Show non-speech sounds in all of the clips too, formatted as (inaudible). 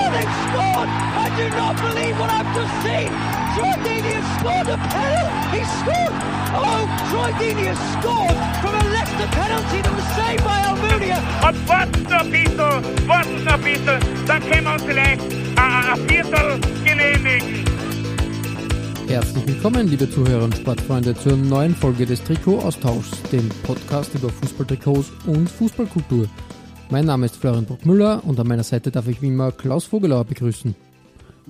Oh, they've scored! I do not believe what I've just seen! Troy Deeney has scored a penalty! He scored! Oh, Troy Deeney has scored from a Leicester penalty that was saved by Almunia! Und warten noch ein bisschen, warten noch ein bisschen, dann können wir uns vielleicht ein, ein Viertel genehmigen. Herzlich willkommen, liebe Zuhörer und Sportfreunde, zur neuen Folge des Trikot-Austauschs, dem Podcast über Fußballtrikots und Fußballkultur. Mein Name ist Florian Bruckmüller und an meiner Seite darf ich wie immer Klaus Vogelauer begrüßen.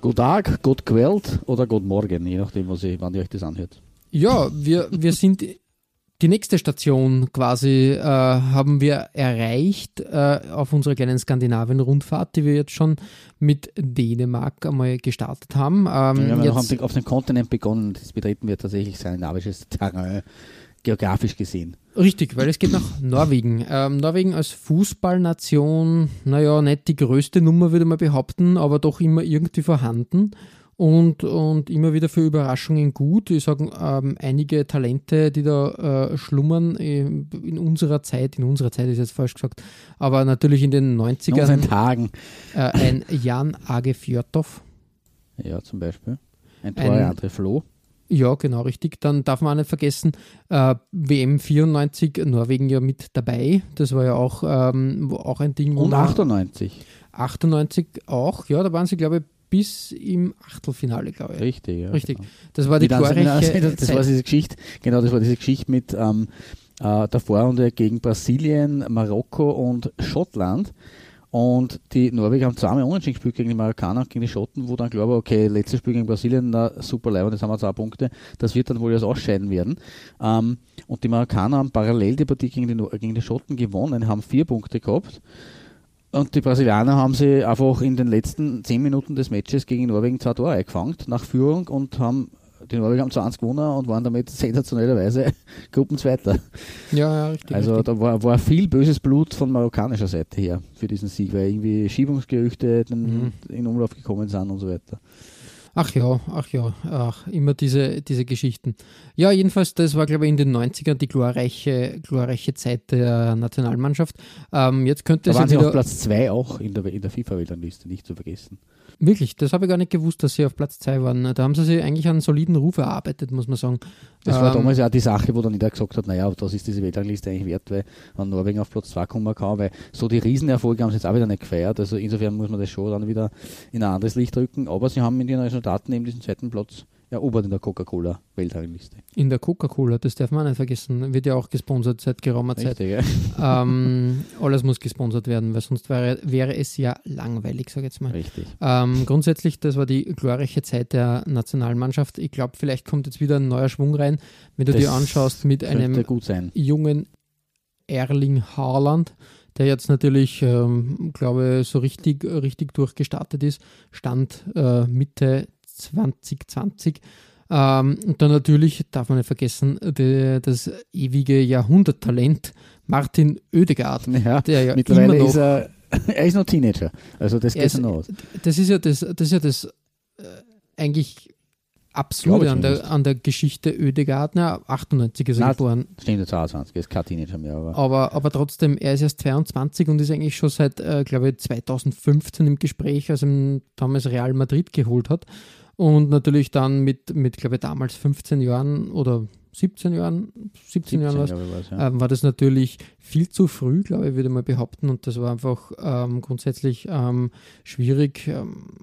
Guten Tag, gut gewählt oder gut morgen, je nachdem, was ich, wann ihr euch das anhört. Ja, wir, wir sind die nächste Station quasi äh, haben wir erreicht äh, auf unserer kleinen Skandinavien-Rundfahrt, die wir jetzt schon mit Dänemark einmal gestartet haben. Ähm, ja, wir haben auf dem Kontinent begonnen, das betreten wir tatsächlich skandinavisches Terrain, geografisch gesehen. Richtig, weil es geht nach Norwegen. Ähm, Norwegen als Fußballnation, naja, nicht die größte Nummer, würde man behaupten, aber doch immer irgendwie vorhanden und, und immer wieder für Überraschungen gut. Ich sage, ähm, einige Talente, die da äh, schlummern in, in unserer Zeit, in unserer Zeit ist jetzt falsch gesagt, aber natürlich in den 90ern. In Tagen. Äh, ein Jan Age Fjörtoff. Ja, zum Beispiel. Ein Tor, ein, André Flo. Ja, genau, richtig. Dann darf man auch nicht vergessen, äh, WM 94, Norwegen ja mit dabei. Das war ja auch, ähm, auch ein Ding. Und 98. 98 auch, ja, da waren sie, glaube ich, bis im Achtelfinale, glaube ich. Richtig, ja. Richtig. Genau. Das war die glorreiche Das Zeit. war diese Geschichte, genau, das war diese Geschichte mit ähm, äh, der Vorrunde gegen Brasilien, Marokko und Schottland. Und die Norweger haben zweimal unentschieden gespielt gegen die Marokkaner und gegen die Schotten, wo dann glaube ich, okay, letztes Spiel gegen Brasilien, na, super leibend, jetzt haben wir zwei Punkte. Das wird dann wohl das Ausscheiden werden. Ähm, und die Marokkaner haben parallel die Partie gegen die, gegen die Schotten gewonnen, haben vier Punkte gehabt. Und die Brasilianer haben sie einfach in den letzten zehn Minuten des Matches gegen Norwegen zwei Tore eingefangen nach Führung und haben die Norweger haben 20 gewonnen und waren damit sensationellerweise (laughs) Gruppenzweiter. Ja, ja, richtig. Also richtig. da war, war viel böses Blut von marokkanischer Seite her für diesen Sieg, weil irgendwie Schiebungsgerüchte mhm. in Umlauf gekommen sind und so weiter. Ach ja, ach ja, ach, immer diese, diese Geschichten. Ja, jedenfalls, das war, glaube ich, in den 90ern die glorreiche, glorreiche Zeit der Nationalmannschaft. Ähm, jetzt könnte da es waren sie auf Platz 2 auch in der, in der FIFA-Weltrangliste, nicht zu vergessen. Wirklich, das habe ich gar nicht gewusst, dass sie auf Platz 2 waren. Da haben sie sich eigentlich einen soliden Ruf erarbeitet, muss man sagen. Das war ähm, damals ja die Sache, wo dann jeder gesagt hat, naja, das ist diese Weltrangliste eigentlich wert, weil man Norwegen auf Platz 2 kommen kann, weil so die Riesenerfolge haben sie jetzt auch wieder nicht gefeiert. Also insofern muss man das schon dann wieder in ein anderes Licht rücken. Aber sie haben in den Resultaten eben diesen zweiten Platz erobert in der Coca-Cola-Weltrangliste. In der Coca-Cola, das darf man nicht vergessen, wird ja auch gesponsert seit geraumer Zeit. Richtig, ja. (laughs) ähm, alles muss gesponsert werden, weil sonst wäre, wäre es ja langweilig, sage ich jetzt mal. Richtig. Ähm, grundsätzlich, das war die glorreiche Zeit der Nationalmannschaft. Ich glaube, vielleicht kommt jetzt wieder ein neuer Schwung rein, wenn du das dir anschaust mit einem jungen Erling Haaland der jetzt natürlich, ähm, glaube so richtig, richtig durchgestartet ist, stand äh, Mitte 2020. Ähm, und dann natürlich darf man nicht vergessen, die, das ewige Jahrhunderttalent Martin Oedegaard, ja, der ja mittlerweile immer noch, ist er, er ist noch Teenager, also das geht schon aus. Das ist ja das, das, ist ja das äh, eigentlich Absurde an der, an der Geschichte Oedegaard. Na, 98 ist er Nein, geboren. Stimmt, 22, er ist kein Teenager mehr. Aber. aber, aber trotzdem, er ist erst 22 und ist eigentlich schon seit, äh, glaube ich, 2015 im Gespräch, als er damals Real Madrid geholt hat. Und natürlich dann mit, mit glaube ich, damals 15 Jahren oder 17 Jahren, 17, 17 Jahren was, ja. ähm, war das natürlich viel zu früh, glaube ich, würde man behaupten. Und das war einfach ähm, grundsätzlich ähm, schwierig, ähm,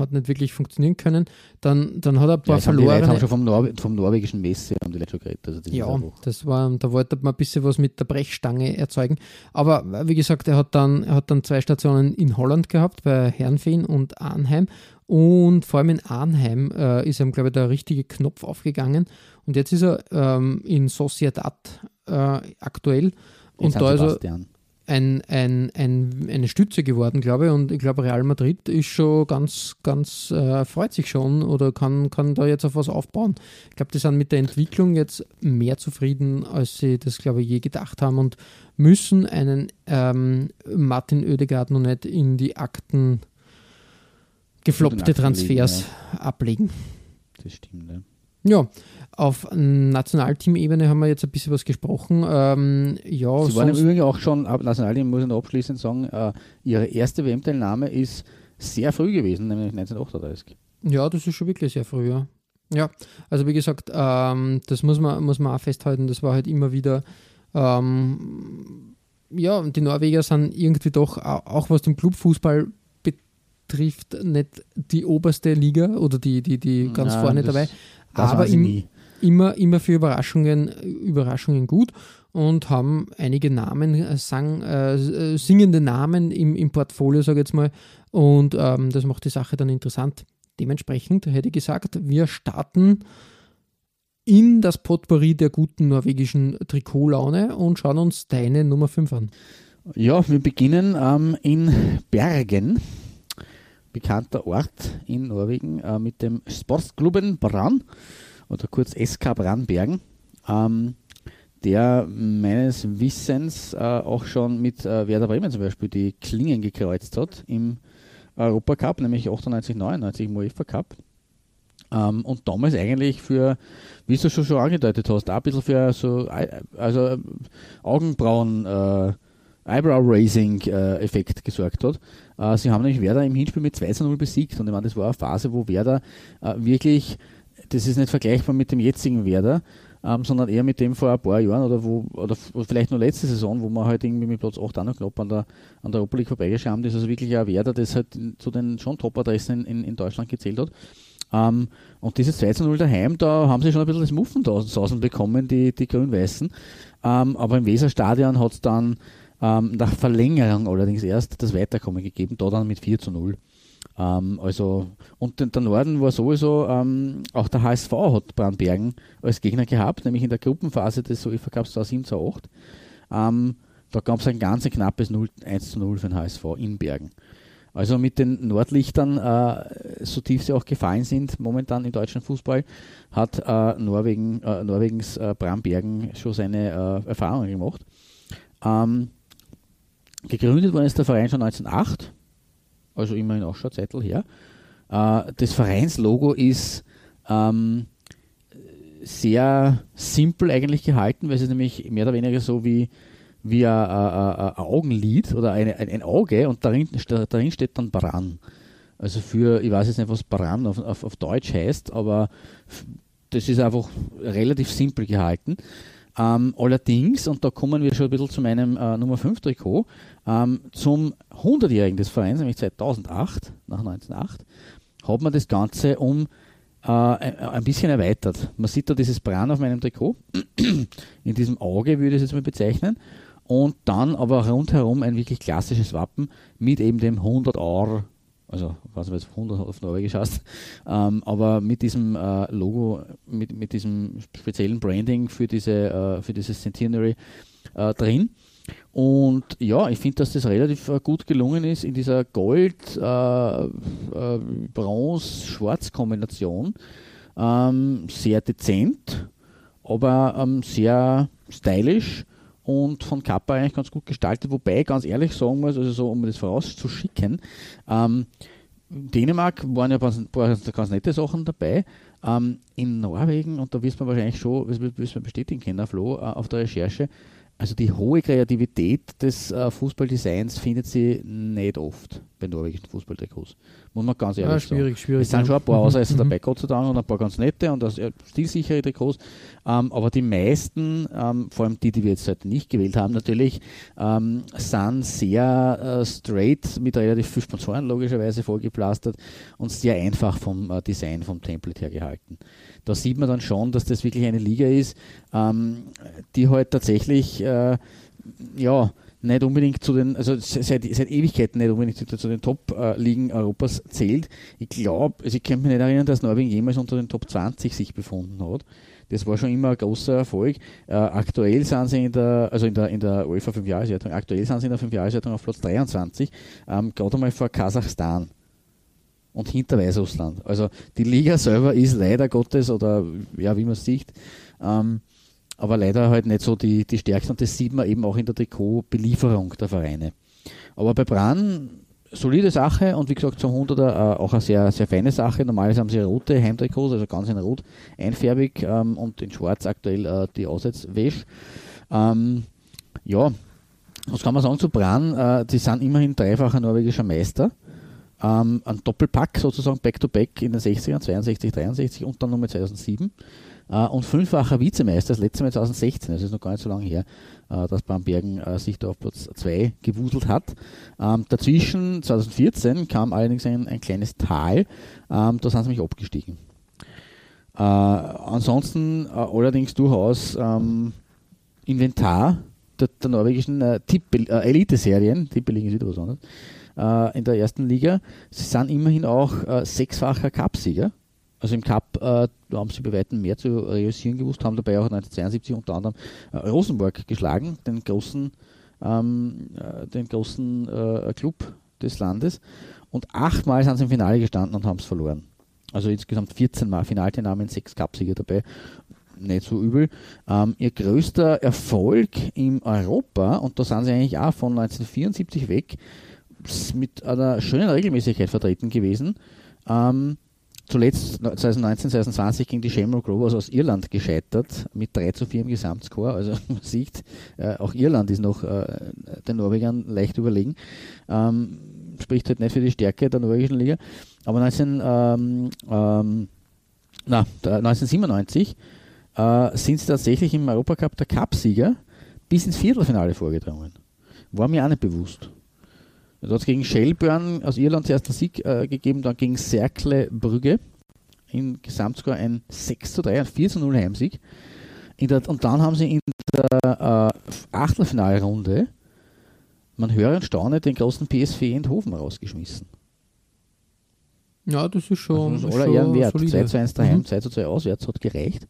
hat nicht wirklich funktionieren können. Dann, dann hat er ein paar ja, verloren. Die Leute haben schon vom, Nor vom norwegischen Messe haben die Leute schon geredet. Also das ja, das war, da wollte man ein bisschen was mit der Brechstange erzeugen. Aber wie gesagt, er hat dann, er hat dann zwei Stationen in Holland gehabt, bei Herrenfeen und Arnheim. Und vor allem in Arnheim äh, ist ihm, glaube ich, der richtige Knopf aufgegangen. Und jetzt ist er ähm, in Sociedad äh, aktuell. Und da ist er ein, ein, ein, eine Stütze geworden, glaube ich. Und ich glaube, Real Madrid ist schon ganz, ganz, äh, freut sich schon oder kann, kann da jetzt auf was aufbauen. Ich glaube, die sind mit der Entwicklung jetzt mehr zufrieden, als sie das, glaube ich, je gedacht haben und müssen einen ähm, Martin Oedegaard noch nicht in die Akten gefloppte Transfers ja. ablegen. Das stimmt, ja. Ja, auf Nationalteam-Ebene haben wir jetzt ein bisschen was gesprochen. Ähm, ja, Sie waren im Übrigen auch schon, Nationalteam muss ich noch abschließend sagen, äh, Ihre erste WM-Teilnahme ist sehr früh gewesen, nämlich 1938. Ja, das ist schon wirklich sehr früh, ja. Ja, also wie gesagt, ähm, das muss man, muss man auch festhalten, das war halt immer wieder, ähm, ja, die Norweger sind irgendwie doch, auch was den Clubfußball betrifft, nicht die oberste Liga oder die, die, die ganz Nein, vorne dabei, aber im, immer, immer für Überraschungen, Überraschungen gut und haben einige Namen, äh, sang, äh, singende Namen im, im Portfolio, sage ich jetzt mal. Und ähm, das macht die Sache dann interessant. Dementsprechend hätte ich gesagt, wir starten in das Potpourri der guten norwegischen Trikotlaune und schauen uns deine Nummer 5 an. Ja, wir beginnen ähm, in Bergen, bekannter Ort in Norwegen, äh, mit dem Sportsklubben Brann oder kurz SK Brannbergen, ähm, der meines Wissens äh, auch schon mit äh, Werder Bremen zum Beispiel die Klingen gekreuzt hat im Europacup, nämlich 98, 99 im UEFA Cup. Ähm, und damals eigentlich für, wie du schon, schon angedeutet hast, auch ein bisschen für so also Augenbrauen äh, Eyebrow-Raising-Effekt äh, gesorgt hat. Äh, sie haben nämlich Werder im Hinspiel mit 2 zu 0 besiegt und ich meine, das war eine Phase, wo Werder äh, wirklich das ist nicht vergleichbar mit dem jetzigen Werder, ähm, sondern eher mit dem vor ein paar Jahren oder wo oder vielleicht nur letzte Saison, wo man halt irgendwie mit Platz 8 auch noch knapp an der, an der Europa League vorbeigeschrammt ist. Also wirklich ein Werder, das halt zu den schon Top-Adressen in, in, Deutschland gezählt hat. Ähm, und dieses 2 zu 0 daheim, da haben sie schon ein bisschen das Muffensausen bekommen, die, die Grün-Weißen. Ähm, aber im Weserstadion hat es dann ähm, nach Verlängerung allerdings erst das Weiterkommen gegeben, da dann mit 4 zu 0. Ähm, also, und der Norden war sowieso, ähm, auch der HSV hat Brandbergen als Gegner gehabt, nämlich in der Gruppenphase des UEFA Cups 2007 zu 8. Ähm, da gab es ein ganz knappes 0, 1 zu 0 für den HSV in Bergen. Also mit den Nordlichtern, äh, so tief sie auch gefallen sind momentan im deutschen Fußball, hat äh, Norwegen, äh, Norwegens äh, Brambergen schon seine äh, Erfahrungen gemacht. Ähm, gegründet worden ist der Verein schon 1908 also immerhin auch schon Zeitl her. Äh, das Vereinslogo ist ähm, sehr simpel eigentlich gehalten, weil es ist nämlich mehr oder weniger so wie, wie ein, ein, Augenlid oder eine, ein, ein, Auge und darin, darin steht dann Bran. Also für, ich weiß jetzt nicht, was Bran auf, auf, auf Deutsch heißt, aber das ist einfach relativ simpel gehalten. Ähm, allerdings, und da kommen wir schon ein bisschen zu meinem äh, Nummer 5 Trikot, ähm, zum 100-Jährigen des Vereins, nämlich 2008, nach 1908, hat man das Ganze um äh, ein bisschen erweitert. Man sieht da dieses Bran auf meinem Trikot, (clears throat) in diesem Auge würde ich es jetzt mal bezeichnen, und dann aber rundherum ein wirklich klassisches Wappen mit eben dem 100 Euro also was weiß 100 auf Norwegisch heißt, ähm, aber mit diesem äh, Logo, mit, mit diesem speziellen Branding für, diese, äh, für dieses Centenary äh, drin. Und ja, ich finde, dass das relativ äh, gut gelungen ist in dieser Gold, äh, äh. Ähm, sehr dezent, aber ähm, sehr stylisch und von Kappa eigentlich ganz gut gestaltet, wobei ganz ehrlich sagen muss, also so, um das vorauszuschicken, ähm, in Dänemark waren ja ganz, ganz nette Sachen dabei. Ähm, in Norwegen, und da wirst man wahrscheinlich schon, wirst man bestätigen können, Flo, äh, auf der Recherche, also die hohe Kreativität des äh, Fußballdesigns findet sie nicht oft bei norwegischen Fußballtrikots. Muss man ganz ehrlich ja, schwierig, sagen. Schwierig, es sind schon ein paar mhm. Ausreißer mhm. dabei, Gott sei Dank, und ein paar ganz nette und äh, stilsichere Trikots. Ähm, aber die meisten, ähm, vor allem die, die wir jetzt heute nicht gewählt haben, natürlich, ähm, sind sehr äh, straight mit relativ viel Sponsoren logischerweise vollgeplastert und sehr einfach vom äh, Design, vom Template her gehalten da sieht man dann schon, dass das wirklich eine Liga ist, ähm, die halt tatsächlich, äh, ja, nicht unbedingt zu den, also seit, seit Ewigkeiten nicht unbedingt zu den Top-Ligen Europas zählt. Ich glaube, also ich kann mich nicht erinnern, dass Norwegen jemals unter den Top 20 sich befunden hat. Das war schon immer ein großer Erfolg. Äh, aktuell sind sie in der, also in der, in der UEFA 5 Jahreswertung, aktuell sind sie in der 5 Jahreswertung auf Platz 23, ähm, gerade einmal vor Kasachstan und hinter Weißrussland. Also die Liga selber ist leider Gottes, oder ja, wie man es sieht, ähm, aber leider halt nicht so die, die stärkste und das sieht man eben auch in der Trikotbelieferung der Vereine. Aber bei Bran solide Sache und wie gesagt zum 100er äh, auch eine sehr, sehr feine Sache. Normalerweise haben sie rote Heimtrikots, also ganz in rot, einfärbig ähm, und in schwarz aktuell äh, die Aussetzwäsche. Ähm, ja, was kann man sagen zu Bran? Äh, die sind immerhin dreifacher norwegischer Meister. Ähm, ein Doppelpack sozusagen Back-to-Back -back in den 60ern, 62, 63 und dann nochmal 2007. Äh, und fünffacher Vizemeister, das letzte Mal 2016, das ist noch gar nicht so lange her, äh, dass Bambergen äh, sich da auf Platz 2 gewuselt hat. Ähm, dazwischen, 2014, kam allerdings ein, ein kleines Tal, ähm, da sind sie mich abgestiegen. Ansonsten allerdings durchaus ähm, Inventar der, der norwegischen äh, Elite-Serien, Tippeligen ist wieder was anderes, in der ersten Liga. Sie sind immerhin auch sechsfacher Cupsieger also im Cup äh, haben sie bei weitem mehr zu realisieren gewusst, haben dabei auch 1972 unter anderem äh, Rosenborg geschlagen, den großen, ähm, äh, den großen äh, Club des Landes. Und achtmal sind sie im Finale gestanden und haben es verloren. Also insgesamt 14 Mal Finalteilnahmen, sechs Cupsieger dabei. Nicht so übel. Ähm, ihr größter Erfolg in Europa, und da sind sie eigentlich auch von 1974 weg, mit einer schönen Regelmäßigkeit vertreten gewesen. Ähm, zuletzt 2019, 2020 gegen die Shamrock Rovers aus Irland gescheitert mit 3 zu 4 im Gesamtscore. Also (laughs) man sieht, äh, auch Irland ist noch äh, den Norwegern leicht überlegen. Ähm, spricht halt nicht für die Stärke der norwegischen Liga. Aber 19, ähm, ähm, na, 1997 äh, sind sie tatsächlich im Europacup der Cupsieger bis ins Viertelfinale vorgedrungen. War mir auch nicht bewusst. Da hat es gegen Shelburne aus Irland zuerst einen Sieg äh, gegeben, dann gegen Cercle Brügge. Im Gesamtscore ein 6 zu 3, ein 4 zu 0 Heimsieg. Der, und dann haben sie in der äh, Achtelfinalrunde, man höre und staune, den großen PSV Eindhoven rausgeschmissen. Ja, das ist schon. Also das ist aller Ehren wert. 2 zu 1 daheim, mhm. 2 zu 2 auswärts hat gereicht.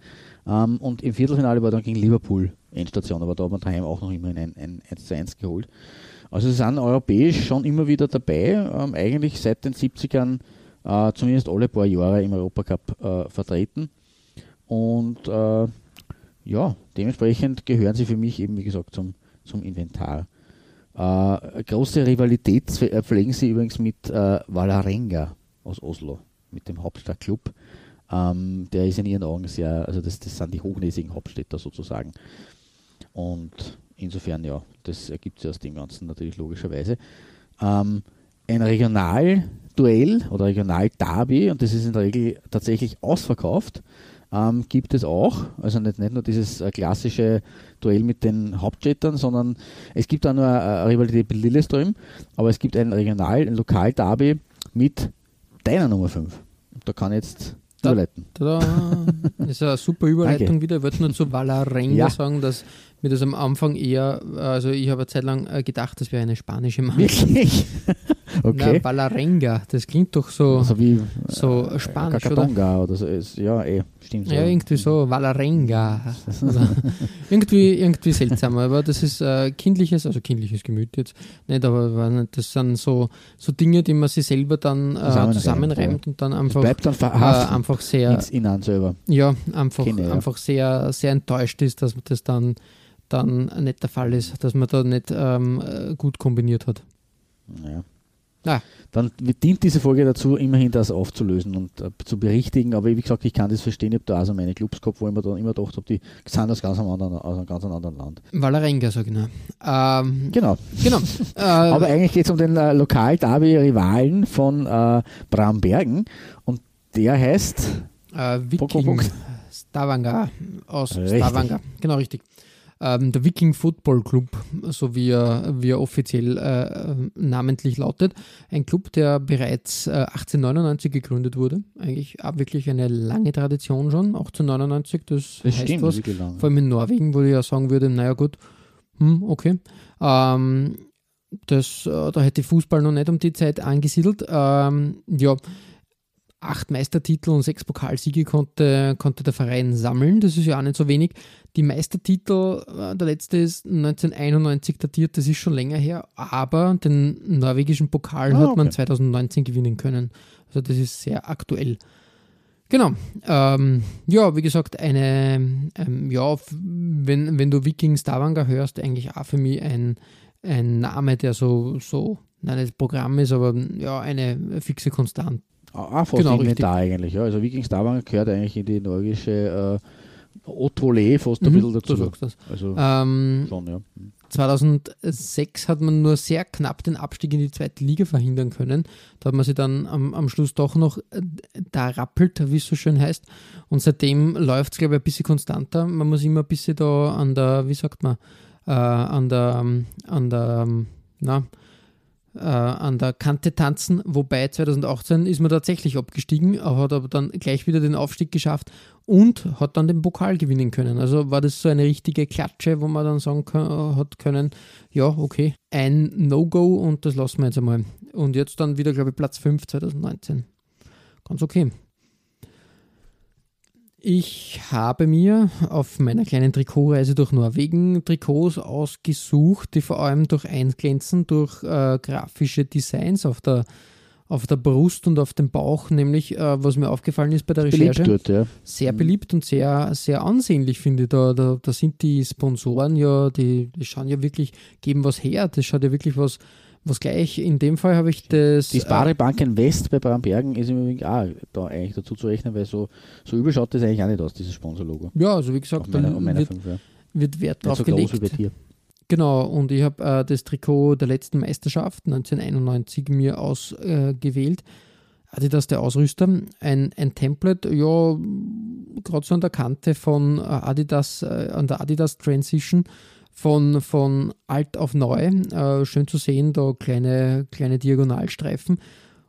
Ähm, und im Viertelfinale war dann gegen Liverpool Endstation, aber da hat man daheim auch noch immerhin ein, ein 1 zu 1 geholt. Also sie sind europäisch schon immer wieder dabei, ähm, eigentlich seit den 70ern äh, zumindest alle paar Jahre im Europacup äh, vertreten. Und äh, ja, dementsprechend gehören sie für mich eben, wie gesagt, zum, zum Inventar. Äh, große Rivalität äh, pflegen sie übrigens mit äh, Valarenga aus Oslo, mit dem Hauptstadtclub. Ähm, der ist in ihren Augen sehr, also das, das sind die hochnäsigen Hauptstädter sozusagen. Und insofern, ja, das ergibt sich aus dem Ganzen natürlich logischerweise. Ähm, ein Regionalduell oder Regionalderby, und das ist in der Regel tatsächlich ausverkauft, ähm, gibt es auch. Also nicht, nicht nur dieses äh, klassische Duell mit den Hauptstädtern, sondern es gibt auch nur eine Rivalität mit Lilleström, aber es gibt ein Regional-, ein Lokal-Derby mit deiner Nummer 5. Da kann jetzt da, überleiten. Da, da ist eine super (laughs) Überleitung Danke. wieder. Ich wollte nur zu Valarenga ja. sagen, dass mir das am Anfang eher, also ich habe eine Zeit lang äh, gedacht, das wäre eine spanische Marke. Wirklich? (laughs) okay. Na, Valarenga, das klingt doch so, also wie, so äh, spanisch, oder? oder so. Ist, ja, eh, stimmt so. Ja, irgendwie so, Valarenga. (laughs) Also, irgendwie, irgendwie seltsam, aber das ist äh, kindliches, also kindliches Gemüt jetzt nicht, aber das sind so, so Dinge, die man sich selber dann äh, zusammenreimt und dann einfach, bleibt dann äh, einfach sehr, ins selber. Ja, einfach, einfach sehr, sehr enttäuscht ist, dass man das dann dann nicht der Fall ist, dass man da nicht ähm, gut kombiniert hat. Ja. Ah. Dann dient diese Folge dazu, immerhin das aufzulösen und äh, zu berichtigen. Aber wie gesagt, ich kann das verstehen. Ich habe da also meine Clubs gehabt, wo ich mir dann immer gedacht habe, die sind aus, ganz einem anderen, aus einem ganz anderen Land. Valerenga, so genau. Ähm, genau. genau. (laughs) äh, Aber eigentlich geht es um den äh, Lokal-Derby-Rivalen von äh, Brambergen und der heißt äh, Viking Stavanger aus. Stavanger. Genau, richtig ähm, der Viking Football Club, so wie er, wie er offiziell äh, namentlich lautet. Ein Club, der bereits äh, 1899 gegründet wurde. Eigentlich auch wirklich eine lange Tradition schon, 1899. Das, das heißt stimmt, was. Vor allem in Norwegen, wo ich ja sagen würde, naja gut, Hm, okay. Ähm, das, äh, da hätte Fußball noch nicht um die Zeit angesiedelt. Ähm, ja, acht Meistertitel und sechs Pokalsiege konnte, konnte der Verein sammeln. Das ist ja auch nicht so wenig. Die Meistertitel, äh, der letzte ist 1991 datiert, das ist schon länger her, aber den norwegischen Pokal Ah, hat man okay. 2019 gewinnen können. Also das ist sehr aktuell. Genau. Ähm, ja, wie gesagt, eine, ähm, ja, wenn, wenn du Viking Stavanger hörst, eigentlich auch für mich ein, ein Name, der so, so, nein, nicht Programm ist, aber ja, eine fixe Konstant. Auch fast Genau, Inventar eigentlich. Ja. Also Viking Stavanger gehört eigentlich in die norwegische äh, Haute-Volée fast ein Mhm, bisschen du dazu. sagst das. Also Ähm, schon, ja. 2006 hat man nur sehr knapp den Abstieg in die zweite Liga verhindern können. Da hat man sich dann am, am Schluss doch noch äh, da rappelt, wie es so schön heißt. Und seitdem läuft es, glaube ich, ein bisschen konstanter. Man muss immer ein bisschen da an der, wie sagt man, äh, an der, ähm, an der, ähm, na, an der Kante tanzen, wobei 2018 ist man tatsächlich abgestiegen, hat aber dann gleich wieder den Aufstieg geschafft und hat dann den Pokal gewinnen können. Also war das so eine richtige Klatsche, wo man dann sagen kann, hat können, ja, okay, ein No-Go und das lassen wir jetzt einmal. Und jetzt dann wieder, glaube ich, Platz 5 2019. Ganz okay. Ich habe mir auf meiner kleinen Trikotreise durch Norwegen Trikots ausgesucht, die vor allem durch Einglänzen, durch äh, grafische Designs auf der, auf der Brust und auf dem Bauch, nämlich äh, was mir aufgefallen ist bei der Recherche, Beliebt dort, ja. sehr beliebt und sehr, sehr ansehnlich, finde ich. Da, da, da sind die Sponsoren ja, die, die schauen ja wirklich, geben was her. Das schaut ja wirklich was, was gleich. In dem Fall habe ich das. Die Sparebanken West bei Brambergen ist im Übrigen auch da eigentlich dazu zu rechnen, weil so, so übel schaut das eigentlich auch nicht aus, dieses Sponsorlogo. äh, ja, also wie gesagt, meiner, da auf meiner wird, fünf, ja. wird Wert drauf so gelegt. Genau, und ich habe äh, das Trikot der letzten Meisterschaft 1991 mir ausgewählt. Äh. Adidas der Ausrüster, ein, ein Template, ja, gerade so an der Kante von äh, Adidas, äh, an der Adidas Transition von, von alt auf neu. Äh, schön zu sehen, da kleine, kleine Diagonalstreifen.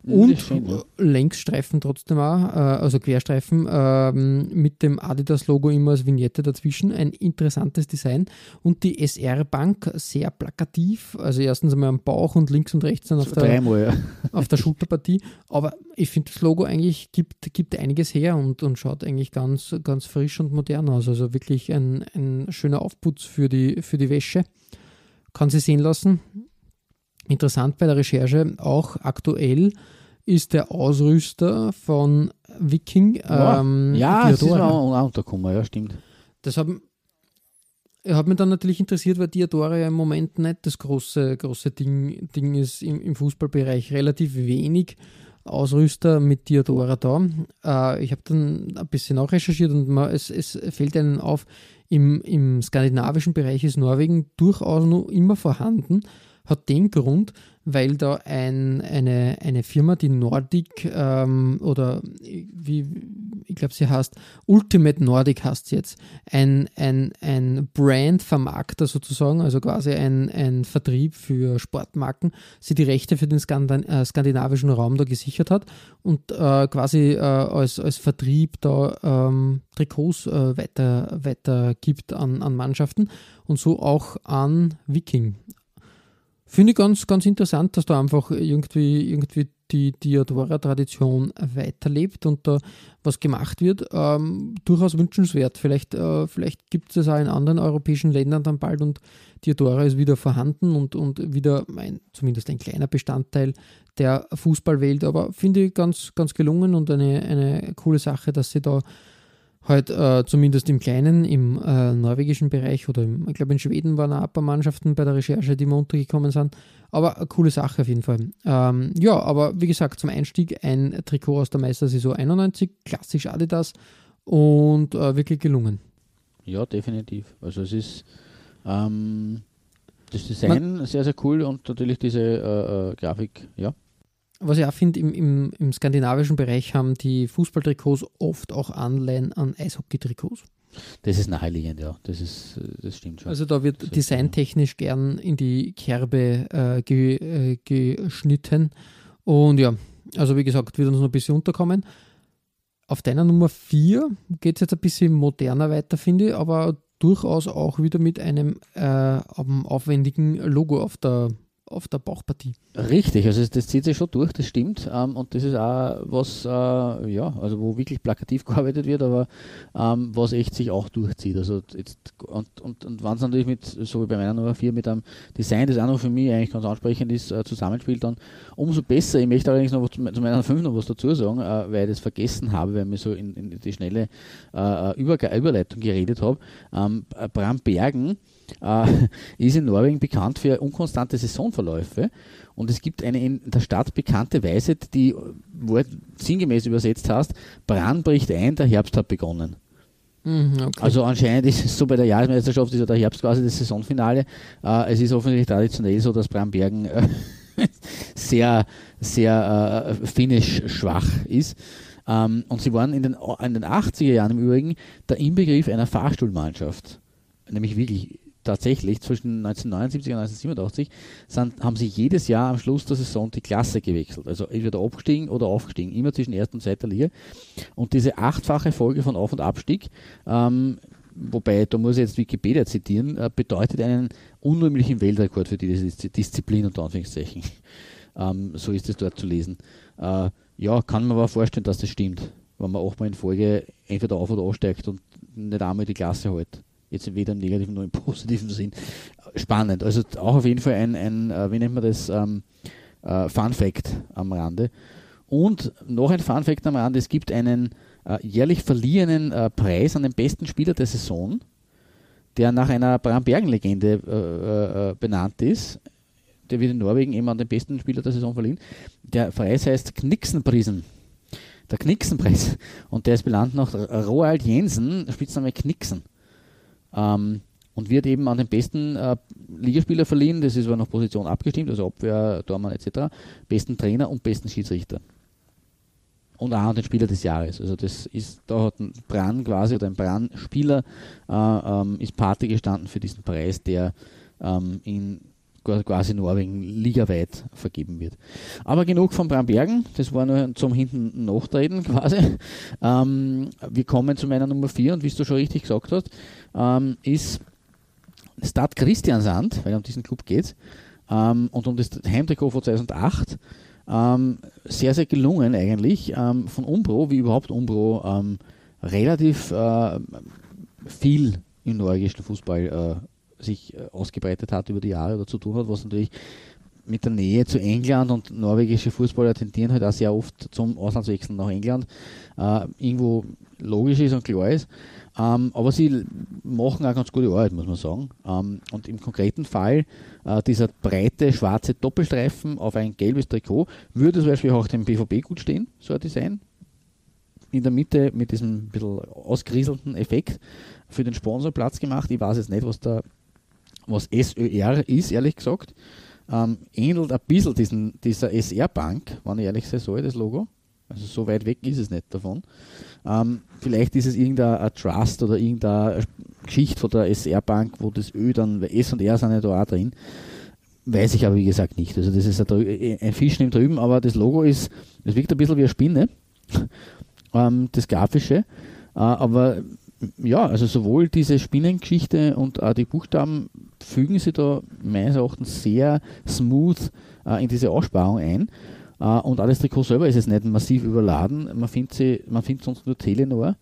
Und schön, ja. Längsstreifen trotzdem auch, äh, also Querstreifen ähm, mit dem Adidas-Logo immer als Vignette dazwischen. Ein interessantes Design. Und die SR-Bank sehr plakativ. Also erstens einmal am Bauch und links und rechts dann auf der, Dreimal, ja. auf der Schulterpartie. Aber ich finde, das Logo eigentlich gibt, gibt einiges her und, und schaut eigentlich ganz, ganz frisch und modern aus. Also wirklich ein, ein schöner Aufputz für die, für die Wäsche. Kann sie sehen lassen. Interessant bei der Recherche, auch aktuell ist der Ausrüster von Viking. Ja, ähm, ja das ist auch, auch untergekommen, ja, stimmt. Das hat, hat mich dann natürlich interessiert, weil Diadora ja im Moment nicht das große, große Ding, Ding ist im, im Fußballbereich. Relativ wenig Ausrüster mit Diadora da. Äh, ich habe dann ein bisschen nachrecherchiert und man, es, es fällt einem auf, im, im skandinavischen Bereich ist Norwegen durchaus noch immer vorhanden. Hat den Grund, weil da ein, eine, eine Firma, die Nordic ähm, oder wie ich glaube, sie heißt Ultimate Nordic heißt sie jetzt, ein, ein, ein Brand-Vermarkter sozusagen, also quasi ein, ein Vertrieb für Sportmarken, sie die Rechte für den Skandin äh, skandinavischen Raum da gesichert hat und äh, quasi äh, als, als Vertrieb da ähm, Trikots äh, weiter, weiter gibt an, an Mannschaften und so auch an Viking. Finde ich ganz, ganz interessant, dass da einfach irgendwie, irgendwie die Diadora-Tradition weiterlebt und da was gemacht wird. Ähm, durchaus wünschenswert. Vielleicht, äh, vielleicht gibt es auch in anderen europäischen Ländern dann bald und Diadora ist wieder vorhanden und, und wieder ein, zumindest ein kleiner Bestandteil der Fußballwelt. Aber finde ich ganz, ganz gelungen und eine, eine coole Sache, dass sie da halt äh, zumindest im Kleinen, im äh, norwegischen Bereich oder im, ich glaube in Schweden waren auch ein paar Mannschaften bei der Recherche, die mal untergekommen sind. Aber eine coole Sache auf jeden Fall. Ähm, ja, aber wie gesagt, zum Einstieg ein Trikot aus der Meistersaison 91, klassisch Adidas und äh, wirklich gelungen. Ja, definitiv. Also es ist ähm, das Design sehr, sehr cool und natürlich diese äh, äh, Grafik, ja. Was ich auch finde, im, im, im skandinavischen Bereich haben die Fußballtrikots oft auch Anleihen an Eishockey-Trikots. Das ist naheliegend, ja. Das ist, das stimmt schon. Also da wird designtechnisch gern in die Kerbe äh, ge, äh, geschnitten. Und ja, also wie gesagt, wird uns noch ein bisschen unterkommen. Auf deiner Nummer 4 geht es jetzt ein bisschen moderner weiter, finde ich, aber durchaus auch wieder mit einem äh, aufwendigen Logo auf der auf der Bauchpartie. Richtig, also das zieht sich schon durch, das stimmt. Ähm, und das ist auch was, äh, ja, also wo wirklich plakativ (laughs) gearbeitet wird, aber ähm, was echt sich auch durchzieht. Also jetzt, und, und, und wenn es natürlich mit, so wie bei meiner Nummer 4, mit einem Design, das auch noch für mich eigentlich ganz ansprechend ist, äh, zusammenspielt, dann umso besser. Ich möchte allerdings noch zu, zu meiner 5 noch was dazu sagen, äh, weil ich das vergessen habe, weil ich so in, in die schnelle äh, Über Überleitung geredet habe. Ähm, Bram Bergen, äh, (laughs) ist in Norwegen bekannt für unkonstante Saisonverläufe. Und es gibt eine in der Stadt bekannte Weisheit, die Wort sinngemäß übersetzt heißt, Brand bricht ein, der Herbst hat begonnen. Mhm, okay. Also anscheinend ist es so bei der Jahresmeisterschaft ist ja der Herbst quasi das Saisonfinale. Äh, es ist offensichtlich traditionell so, dass Brambergen äh, (laughs) sehr, sehr äh, finnisch schwach ist. Ähm, und sie waren in den, in den 80er Jahren im Übrigen der Inbegriff einer Fahrstuhlmannschaft. Nämlich wirklich tatsächlich zwischen 1979 und 1987 sind, haben sie jedes Jahr am Schluss der Saison die Klasse gewechselt. Also entweder abgestiegen oder aufgestiegen, immer zwischen erster und zweiter Liga. Und diese achtfache Folge von Auf- und Abstieg, ähm, wobei, da muss ich jetzt Wikipedia zitieren, äh, bedeutet einen unrühmlichen Weltrekord für diese Disziplin unter Anführungszeichen. Ähm, so ist es dort zu lesen. Äh, ja, kann man aber vorstellen, dass das stimmt, wenn man achtmal in Folge entweder auf- oder aussteigt und nicht einmal die Klasse hält. Jetzt weder im negativen noch im (laughs) positiven Sinn. Spannend. Also auch auf jeden Fall ein, ein äh, wie nennt man das, ähm, äh, Fun Fact am Rande. Und noch ein Fun Fact am Rande, es gibt einen äh, jährlich verliehenen äh, Preis an den besten Spieler der Saison, der nach einer Bram-Bergen-Legende äh, äh, benannt ist. Der wird in Norwegen eben an den besten Spieler der Saison verliehen. Der Preis heißt Knixenprisen der Knicksenpreis. Und der ist benannt nach Roald Jensen, Spitzname Knicksen. Ähm, und wird eben an den besten äh, Ligaspieler verliehen, das ist aber nach Position abgestimmt, also Abwehr, Tormann etc., besten Trainer und besten Schiedsrichter. Und auch an den Spieler des Jahres. Also das ist, da hat ein Bran quasi, oder ein Bran-Spieler äh, ähm, ist Pate gestanden für diesen Preis, der ähm, in quasi Norwegen ligaweit vergeben wird. Aber genug von Brambergen, das war nur zum hinten Nachtreten quasi. Ähm, wir kommen zu meiner Nummer 4 und wie du schon richtig gesagt hast, ähm, ist Stad Christiansand, weil um diesen Club geht ähm, und um das Heimtrikot von 2008. Ähm, sehr, sehr gelungen eigentlich. Ähm, von Umbro, wie überhaupt Umbro, ähm, relativ äh, viel im norwegischen Fußball äh, sich äh, ausgebreitet hat über die Jahre oder zu tun hat, was natürlich mit der Nähe zu England und norwegische Fußballer tendieren halt auch sehr oft zum Auslandswechseln nach England, äh, irgendwo logisch ist und klar ist. Ähm, aber sie machen auch ganz gute Arbeit, muss man sagen. Ähm, und im konkreten Fall äh, dieser breite schwarze Doppelstreifen auf ein gelbes Trikot würde zum Beispiel auch dem BVB gut stehen, so ein Design. In der Mitte mit diesem bisschen ausgrieselten Effekt für den Sponsor Platz gemacht. Ich weiß jetzt nicht, was da was SÖR ist, ehrlich gesagt, ähm, ähnelt ein bisschen diesen, dieser SR-Bank, wenn ich ehrlich sein soll, das Logo. Also so weit weg ist es nicht davon. Ähm, vielleicht ist es irgendein Trust oder irgendeine Geschichte von der SR-Bank, wo das Ö dann, S und R sind ja da auch drin. Weiß ich aber wie gesagt nicht. Also das ist ein, ein Fisch im drüben, aber das Logo ist, es wirkt ein bisschen wie eine Spinne, (laughs) ähm, das Grafische. Äh, aber ja, also sowohl diese Spinnengeschichte und auch die Buchstaben fügen sich da meines Erachtens sehr smooth äh, in diese Aussparung ein. Äh, und alles Trikot selber ist jetzt nicht massiv überladen. Man findet, sie, man findet sonst nur Telenor.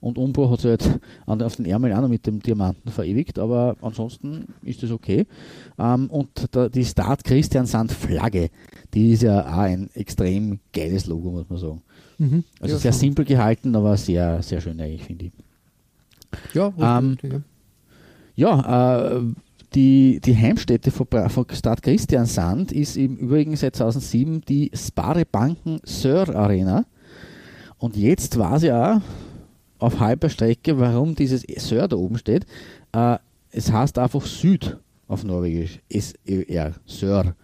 Und Umbro hat sie halt (laughs) an, auf den Ärmel auch noch mit dem Diamanten verewigt, aber ansonsten ist das okay. Ähm, und da, die Start Christian Sand Flagge, die ist ja auch ein extrem geiles Logo, muss man sagen. Mhm. Also ja, sehr schon. simpel gehalten, aber sehr, sehr schön eigentlich, finde ich. Ja, ähm, ja äh, die, die Heimstätte von, von Stad Christiansand ist im Übrigen seit 2007 die Spare Banken Sör Arena. Und jetzt war sie auch auf halber Strecke, warum dieses Sör da oben steht. Äh, es heißt einfach Süd auf Norwegisch. S-E-R, Sör.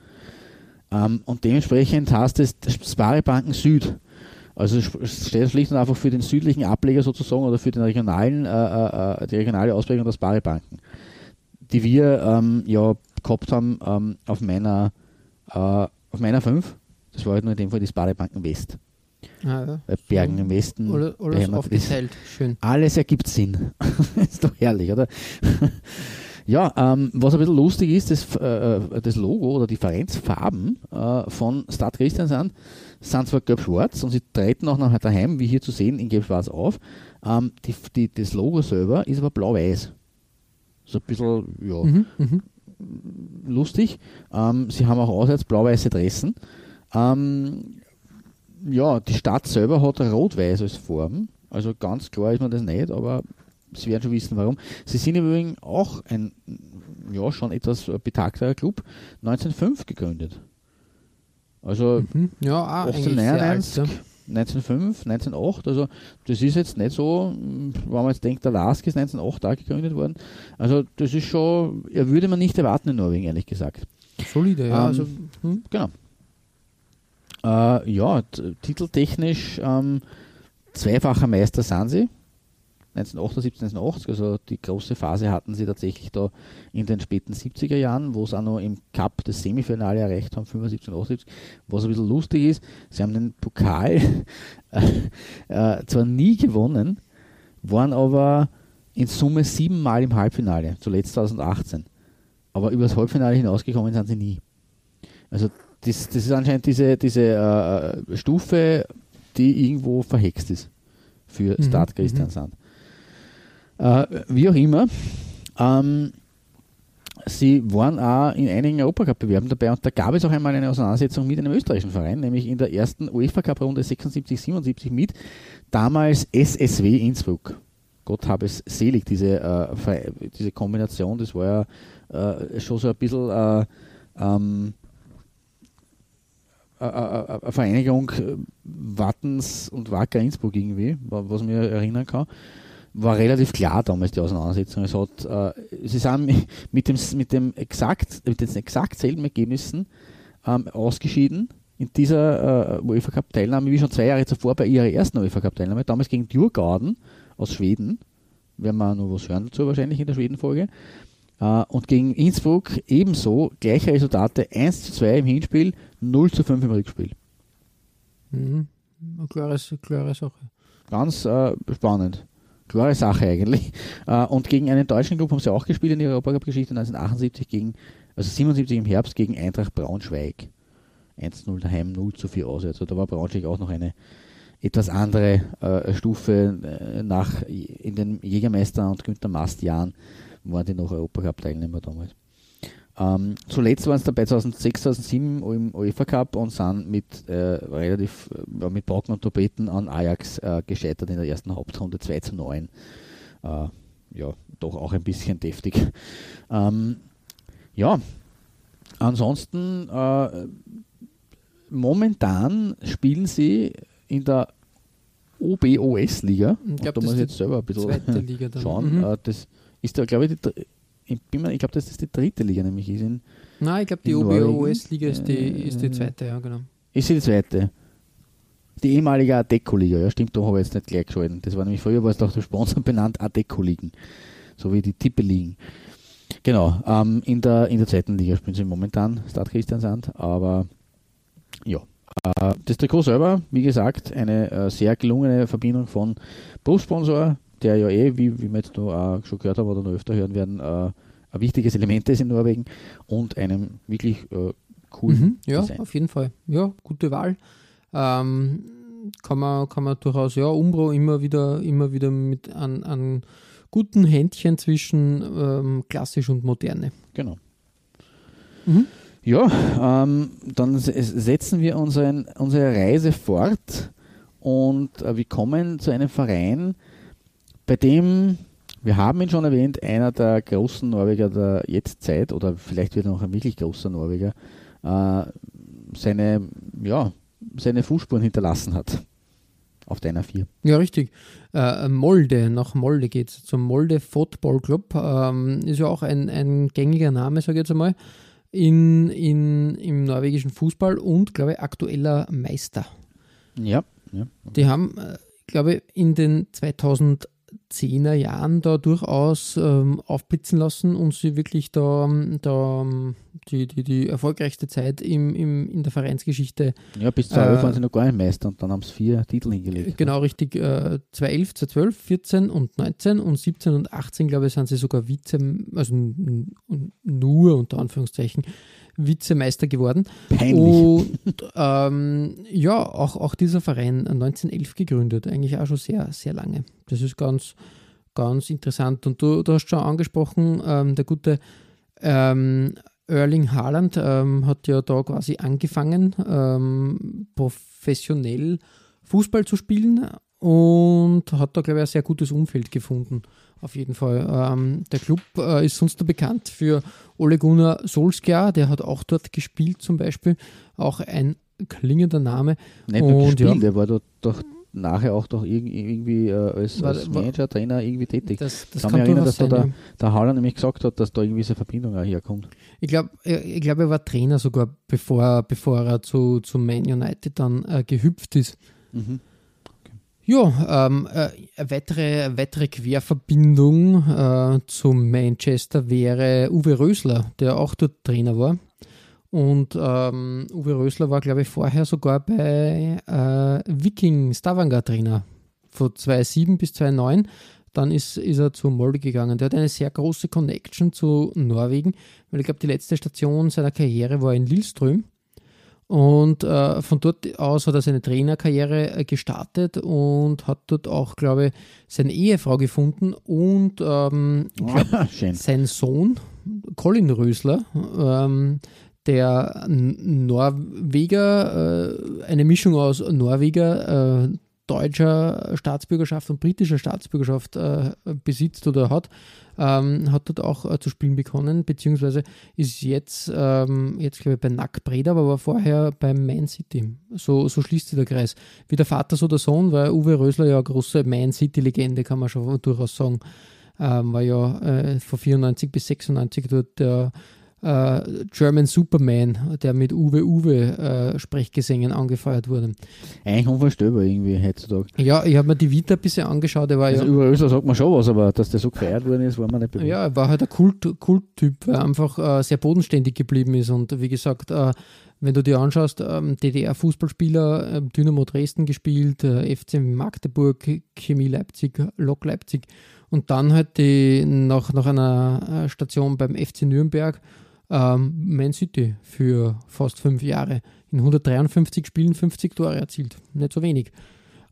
Ähm, und dementsprechend heißt es Spare Banken Süd. Also es steht schlicht und einfach für den südlichen Ableger sozusagen oder für den regionalen, äh, äh, äh die regionale Ausprägung der Sparibanken, die wir ähm, ja gehabt haben ähm, auf meiner äh, auf meiner 5. Das war halt nur in dem Fall die Sparibanken West. Ah, ja. Bei Bergen im Westen. Oder, ist. aufgeteilt. Schön. Alles ergibt Sinn. (laughs) ist doch herrlich, oder? (laughs) ja, ähm, was ein bisschen lustig ist, das, äh, das Logo oder die Vereinsfarben äh, von Stade Christiansand sind zwar gelb-schwarz und sie treten auch nachher daheim, wie hier zu sehen, in gelb-schwarz auf. Ähm, die, die, das Logo selber ist aber blau-weiß. So ein bisschen, ja, Mhm, mhm. lustig. Ähm, sie haben auch auswärts blau-weiße Dressen. Ähm, ja, die Stadt selber hat rot-weiß als Farben. Also ganz klar ist man das nicht, aber Sie werden schon wissen, warum. Sie sind im Übrigen auch ein, ja, schon etwas betagter Club, 1905 gegründet. Also Mhm. Ja, ah, eigentlich sehr alt. 1899, Ja. 1905, 1908, also das ist jetzt nicht so, wenn man jetzt denkt, der Lask ist 1908 da gegründet worden. Also das ist schon, ja, würde man nicht erwarten in Norwegen, ehrlich gesagt. Solide, ja. Ähm, also, hm. Genau. Äh, ja, titeltechnisch ähm, zweifacher Meister sind sie. 1978, 1980, also die große Phase hatten sie tatsächlich da in den späten 70er Jahren, wo sie auch noch im Cup das Semifinale erreicht haben, 75 und 78. Was ein bisschen lustig ist, sie haben den Pokal (laughs) äh, zwar nie gewonnen, waren aber in Summe siebenmal im Halbfinale, zuletzt 2018. Aber über das Halbfinale hinausgekommen sind sie nie. Also das, das ist anscheinend diese, diese äh, Stufe, die irgendwo verhext ist für Mhm, Start Christiansand. Äh, wie auch immer, ähm, sie waren auch in einigen Europacup-Bewerben dabei und da gab es auch einmal eine Auseinandersetzung mit einem österreichischen Verein, nämlich in der ersten UEFA-Cup-Runde 76-77 mit damals SSW Innsbruck. Gott habe es selig, diese, äh, diese Kombination, das war ja äh, schon so ein bisschen äh, ähm, äh, äh, äh, eine Vereinigung äh, Wattens und Wacker Innsbruck irgendwie, wa- was mir erinnern kann, war relativ klar damals die Auseinandersetzung. Es hat, äh, sie sind mi- (laughs) mit dem, mit dem exakt, mit den exakt selben Ergebnissen ähm, ausgeschieden in dieser äh, UEFA Cup Teilnahme wie schon zwei Jahre zuvor bei ihrer ersten UEFA Cup Teilnahme, damals gegen Djurgården aus Schweden. Werden wir noch was hören dazu wahrscheinlich in der Schweden-Folge. Äh, und gegen Innsbruck ebenso gleiche Resultate 1 zu 2 im Hinspiel, 0 zu 5 im Rückspiel. Mhm. Eine klare, klare Sache. Ganz äh, spannend. Klare Sache eigentlich. Äh, und gegen einen deutschen Club haben sie auch gespielt in ihrer Europacup-Geschichte 1978 gegen, also 77 im Herbst gegen Eintracht Braunschweig. 1-0 daheim, 0 zu 4 auswärts. Also da war Braunschweig auch noch eine etwas andere äh, Stufe äh, nach in den Jägermeister und Günther Mast Jahren waren die noch Europacup-Teilnehmer damals. Ähm, zuletzt waren es dabei 2006, 2007 im UEFA Cup und sind mit äh, relativ äh, mit Brocken und Trompeten an Ajax äh, gescheitert in der ersten Hauptrunde 2 zu 9. Äh, ja, doch auch ein bisschen (laughs) deftig. Ähm, ja, ansonsten äh, momentan spielen sie in der OBOS-Liga. Da muss ich jetzt selber ein bisschen (laughs) schauen. Mhm. Äh, das ist da, glaube ich, die, ich, bin mir- ich glaube, das die dritte Liga nämlich ist. In, Nein, ich glaube, die OBOS-Liga ist, die, äh, ist die zweite, ja, genau. ist sie die zweite? Die ehemalige Adeco-Liga, ja stimmt, da habe ich jetzt nicht gleich geschalten. Das war nämlich früher, war es doch der Sponsor (laughs) benannt, Adeco-Ligen. So wie die Tippe-Ligen. Genau, ähm, in, der, in der zweiten Liga spielen sie momentan Start Christiansand, aber ja. Äh, das Trikot selber, wie gesagt, eine äh, sehr gelungene Verbindung von Brustsponsor, der ja eh, wie, wie wir jetzt noch auch schon gehört haben oder noch öfter hören werden, äh, ein wichtiges Element ist in Norwegen und einem wirklich äh, coolen Mhm, ja, Design. auf jeden Fall. Ja, gute Wahl. Ähm, kann, man, kann man durchaus, ja, Umbro immer wieder, immer wieder mit an, an guten Händchen zwischen ähm, klassisch und moderne. Genau. Mhm. Ja, ähm, dann se- setzen wir unseren, unsere Reise fort und äh, wir kommen zu einem Verein, bei dem, wir haben ihn schon erwähnt, einer der großen Norweger der Jetztzeit oder vielleicht wird er noch ein wirklich großer Norweger, äh, seine, ja, seine Fußspuren hinterlassen hat. Auf deiner vier. Ja, richtig. Äh, Molde, nach Molde geht es, zum Molde Football Club. Ähm, ist ja auch ein, ein gängiger Name, sage ich jetzt einmal, in, in, im norwegischen Fußball und, glaube ich, aktueller Meister. Ja, ja. Die haben, äh, glaube ich, in den 10er Jahren da durchaus ähm, aufblitzen lassen und sie wirklich da, da die, die, die erfolgreichste Zeit im, im, in der Vereinsgeschichte. Ja, bis 2011 äh, waren sie noch gar nicht Meister und dann haben sie vier Titel hingelegt. Genau, ja. richtig. Äh, 2011, 2012, 14 und 19 und 17 und 18, glaube ich, sind sie sogar Vize, also nur unter Anführungszeichen, Vizemeister geworden. Peinlich. Und ähm, ja, auch, auch dieser Verein 1911 gegründet, eigentlich auch schon sehr, sehr lange. Das ist ganz, ganz interessant. Und du, du hast schon angesprochen, ähm, der gute ähm, Erling Haaland ähm, hat ja da quasi angefangen, ähm, professionell Fußball zu spielen und hat da, glaube ich, ein sehr gutes Umfeld gefunden. Auf jeden Fall. Ähm, der Club äh, ist sonst bekannt für Ole Gunnar Solskjaer, der hat auch dort gespielt zum Beispiel. Auch ein klingender Name. Nicht nur und, gespielt, ja, der war dort doch nachher auch doch irgendwie äh, als, als Manager, Trainer irgendwie tätig. Das, das kann mich erinnern, dass da der, der Haaland nämlich gesagt hat, dass da irgendwie diese Verbindung auch herkommt. Ich glaube, ich glaub, er war Trainer sogar, bevor, bevor er zu, zu Man United dann äh, gehüpft ist. Mhm. Ja, ähm, äh, eine weitere, weitere Querverbindung äh, zum Manchester wäre Uwe Rösler, der auch dort Trainer war. Und ähm, Uwe Rösler war, glaube ich, vorher sogar bei äh, Viking Stavanger Trainer von 2007 bis 2009. Dann ist, ist er zu Molde gegangen. Der hat eine sehr große Connection zu Norwegen, weil ich glaube, die letzte Station seiner Karriere war in Lillestrøm. Und äh, von dort aus hat er seine Trainerkarriere äh, gestartet und hat dort auch, glaube ich, seine Ehefrau gefunden und ähm, glaub, oh, sein Sohn, Colin Rösler, ähm, der Norweger, äh, eine Mischung aus Norweger, äh, deutscher Staatsbürgerschaft und britischer Staatsbürgerschaft äh, besitzt oder hat, ähm, hat dort auch äh, zu spielen begonnen, beziehungsweise ist jetzt, ähm, jetzt glaube ich, bei Nack Breda, aber war vorher beim Man City. So, so schließt sich der Kreis. Wie der Vater, so der Sohn, weil Uwe Rösler ja eine große Man City-Legende, kann man schon durchaus sagen. Ähm, war ja äh, von 94 bis 96 dort der äh, German Superman, der mit Uwe Uwe äh, Sprechgesängen angefeuert wurde. Eigentlich unvorstellbar irgendwie heutzutage. Ja, ich habe mir die Vita ein bisschen angeschaut. Der war also ja, über Österreich sagt man schon was, aber dass der so gefeiert worden ist, war man nicht bewusst. Ja, er war halt ein Kult, Kulttyp, weil er einfach äh, sehr bodenständig geblieben ist und wie gesagt, äh, wenn du dir anschaust, ähm, DDR-Fußballspieler, äh, Dynamo Dresden gespielt, äh, FC Magdeburg, Chemie Leipzig, Lok Leipzig und dann halt die, nach, nach einer äh, Station beim FC Nürnberg ähm, Man City für fast fünf Jahre. In 153 Spielen 50 Tore erzielt. Nicht so wenig.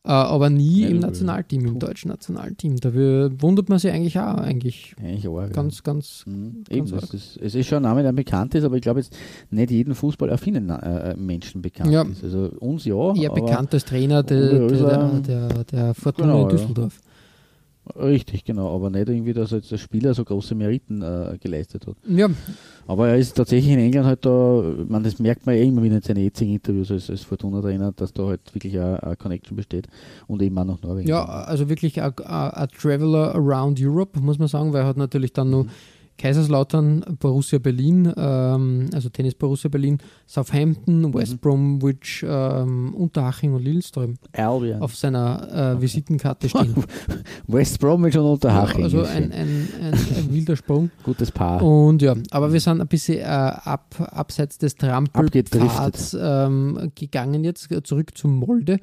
Äh, aber nie ja, im Nationalteam, im deutschen Nationalteam. Da wundert man sich eigentlich auch. Eigentlich, eigentlich auch, ganz, ganz, mhm. ganz Eben, ist, es ist schon ein Name, der bekannt ist, aber ich glaube jetzt nicht jeden Fußball affinen äh, Menschen bekannt ja. ist. Also uns ja. Eher bekannt als Trainer der, der, der, der Fortuna genau, Düsseldorf. Richtig, genau, aber nicht irgendwie, dass er jetzt der Spieler so große Meriten äh, geleistet hat. Ja. Aber er ist tatsächlich in England halt da, man, das merkt man ja immer wieder in seinen jetzigen Interviews als, als Fortuna-Trainer, dass da halt wirklich eine Connection besteht und eben auch nach Norwegen. Ja, also wirklich ein Traveler around Europe, muss man sagen, weil er hat natürlich dann noch mhm. Kaiserslautern, Borussia Berlin, ähm, also Tennis Borussia Berlin, Southampton, mhm. West Bromwich, ähm, Unterhaching und Lillestrøm Albion. auf seiner äh, Visitenkarte stehen. (laughs) West Bromwich und Unterhaching. Ja, also ein, ein, ein, ein, wilder Sprung. (laughs) Gutes Paar. Und ja, aber wir sind ein bisschen äh, ab, abseits des Trampelpfads ähm, gegangen jetzt, zurück zum Molde.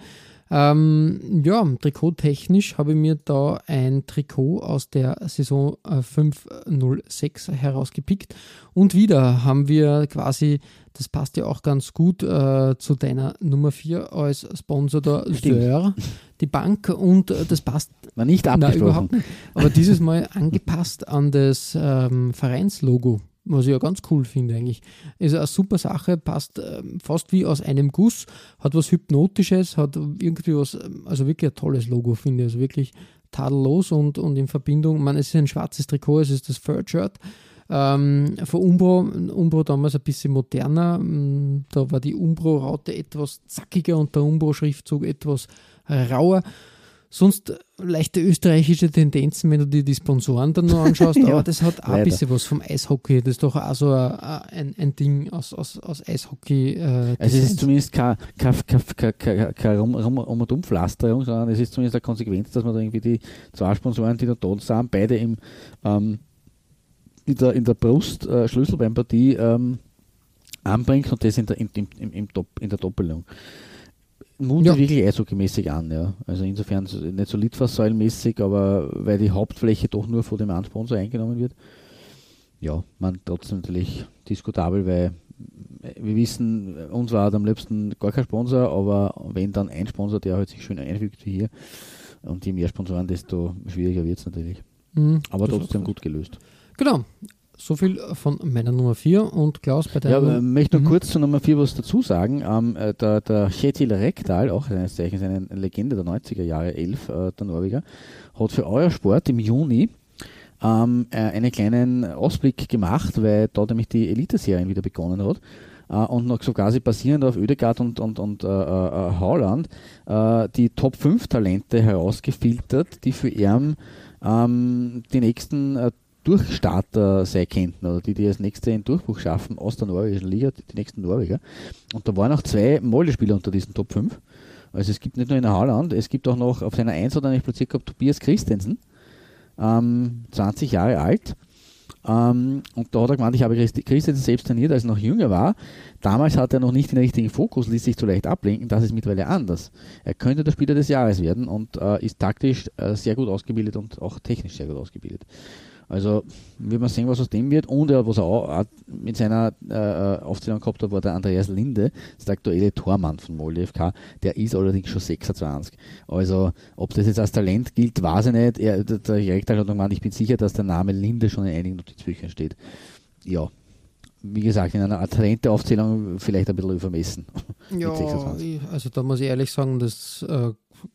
Ähm, ja, trikottechnisch habe ich mir da ein Trikot aus der Saison 506 äh, herausgepickt. Und wieder haben wir quasi, das passt ja auch ganz gut äh, zu deiner Nummer 4 als Sponsor der Sör, die Bank. Und äh, das passt. War nicht abgesprochen. Nein, überhaupt nicht. Aber dieses Mal angepasst an das ähm, Vereinslogo was ich ja ganz cool finde eigentlich. Ist eine super Sache, passt ähm, fast wie aus einem Guss, hat was Hypnotisches, hat irgendwie was, ähm, also wirklich ein tolles Logo, finde ich. Also wirklich tadellos und, und in Verbindung, man, es ist ein schwarzes Trikot, es ist das Third Shirt. Ähm, von Umbro, Umbro damals ein bisschen moderner, mm, da war die Umbro-Raute etwas zackiger und der Umbro-Schriftzug etwas rauer. Sonst leichte österreichische Tendenzen, wenn du dir die Sponsoren dann nur anschaust, (laughs) Ja, aber das hat auch ein bisschen was vom Eishockey. Das ist doch auch so ein, ein, Ding aus, aus, aus Eishockey. Äh, Also es ist zumindest keine kein, kein, kein, kein, kein Rum, Rum, um und Umpflasterung, sondern es ist zumindest eine Konsequenz, dass man da irgendwie die zwei Sponsoren, die da dort sind, beide im, ähm, in der, in der Brust äh, Schlüsselbeinpartie ähm, anbringt und das in der, in, im, im Dopp, in der Doppelung. Mutet Ja. wirklich eishockeymäßig an, ja. Also insofern so- nicht so litfaßsäulenmäßig, aber weil die Hauptfläche doch nur von dem einen Sponsor eingenommen wird. Ja, man trotzdem natürlich diskutabel, weil wir wissen, uns war am liebsten gar kein Sponsor, aber wenn dann ein Sponsor, der halt sich schön einfügt wie hier, und je mehr Sponsoren, desto schwieriger wird es natürlich. Mhm, Aber trotzdem gut gelöst. Genau. So viel von meiner Nummer 4 und Klaus bei Ja, deiner. aber ich möchte noch Mhm. kurz zu Nummer 4 was dazu sagen. Ähm, äh, der, der Kjetil Rekdal, auch seines Zeichens eine Legende der 90er Jahre, 11, äh, der Norweger, hat für euer Sport im Juni ähm, äh, einen kleinen Ausblick gemacht, weil da nämlich die Elite-Serien wieder begonnen hat. Äh, und noch so quasi basierend auf Oedegaard und, und, und äh, äh, Haaland äh, die Top 5 Talente herausgefiltert, die für ihn ähm, die nächsten äh, Durchstarter sein könnten oder die, die als nächste den Durchbruch schaffen aus der norwegischen Liga, die, die nächsten Norweger. Und da waren auch zwei Molde-Spieler unter diesen Top 5. Also es gibt nicht nur in Haaland, es gibt auch noch auf seiner 1 hat er nicht platziert gehabt Tobias Christensen, ähm, 20 Jahre alt. Ähm, und da hat er gemeint, ich habe Christensen selbst trainiert, als er noch jünger war. Damals hat er noch nicht den richtigen Fokus, ließ sich zu leicht ablenken. Das ist mittlerweile anders. Er könnte der Spieler des Jahres werden und äh, ist taktisch äh, sehr gut ausgebildet und auch technisch sehr gut ausgebildet. Also wird man sehen, was aus dem wird. Und er, was er auch mit seiner äh, Aufzählung gehabt hat, war der Andreas Linde, der aktuelle Tormann von Molde FK. Der ist allerdings schon 26. Also ob das jetzt als Talent gilt, weiß ich nicht. Er, der, Rektor hat gemeint, ich bin sicher, dass der Name Linde schon in einigen Notizbüchern steht. Ja, wie gesagt, in einer Talenteaufzählung vielleicht ein bisschen übermessen. (laughs) Ja, mit 26. ich- also da muss ich ehrlich sagen, das äh,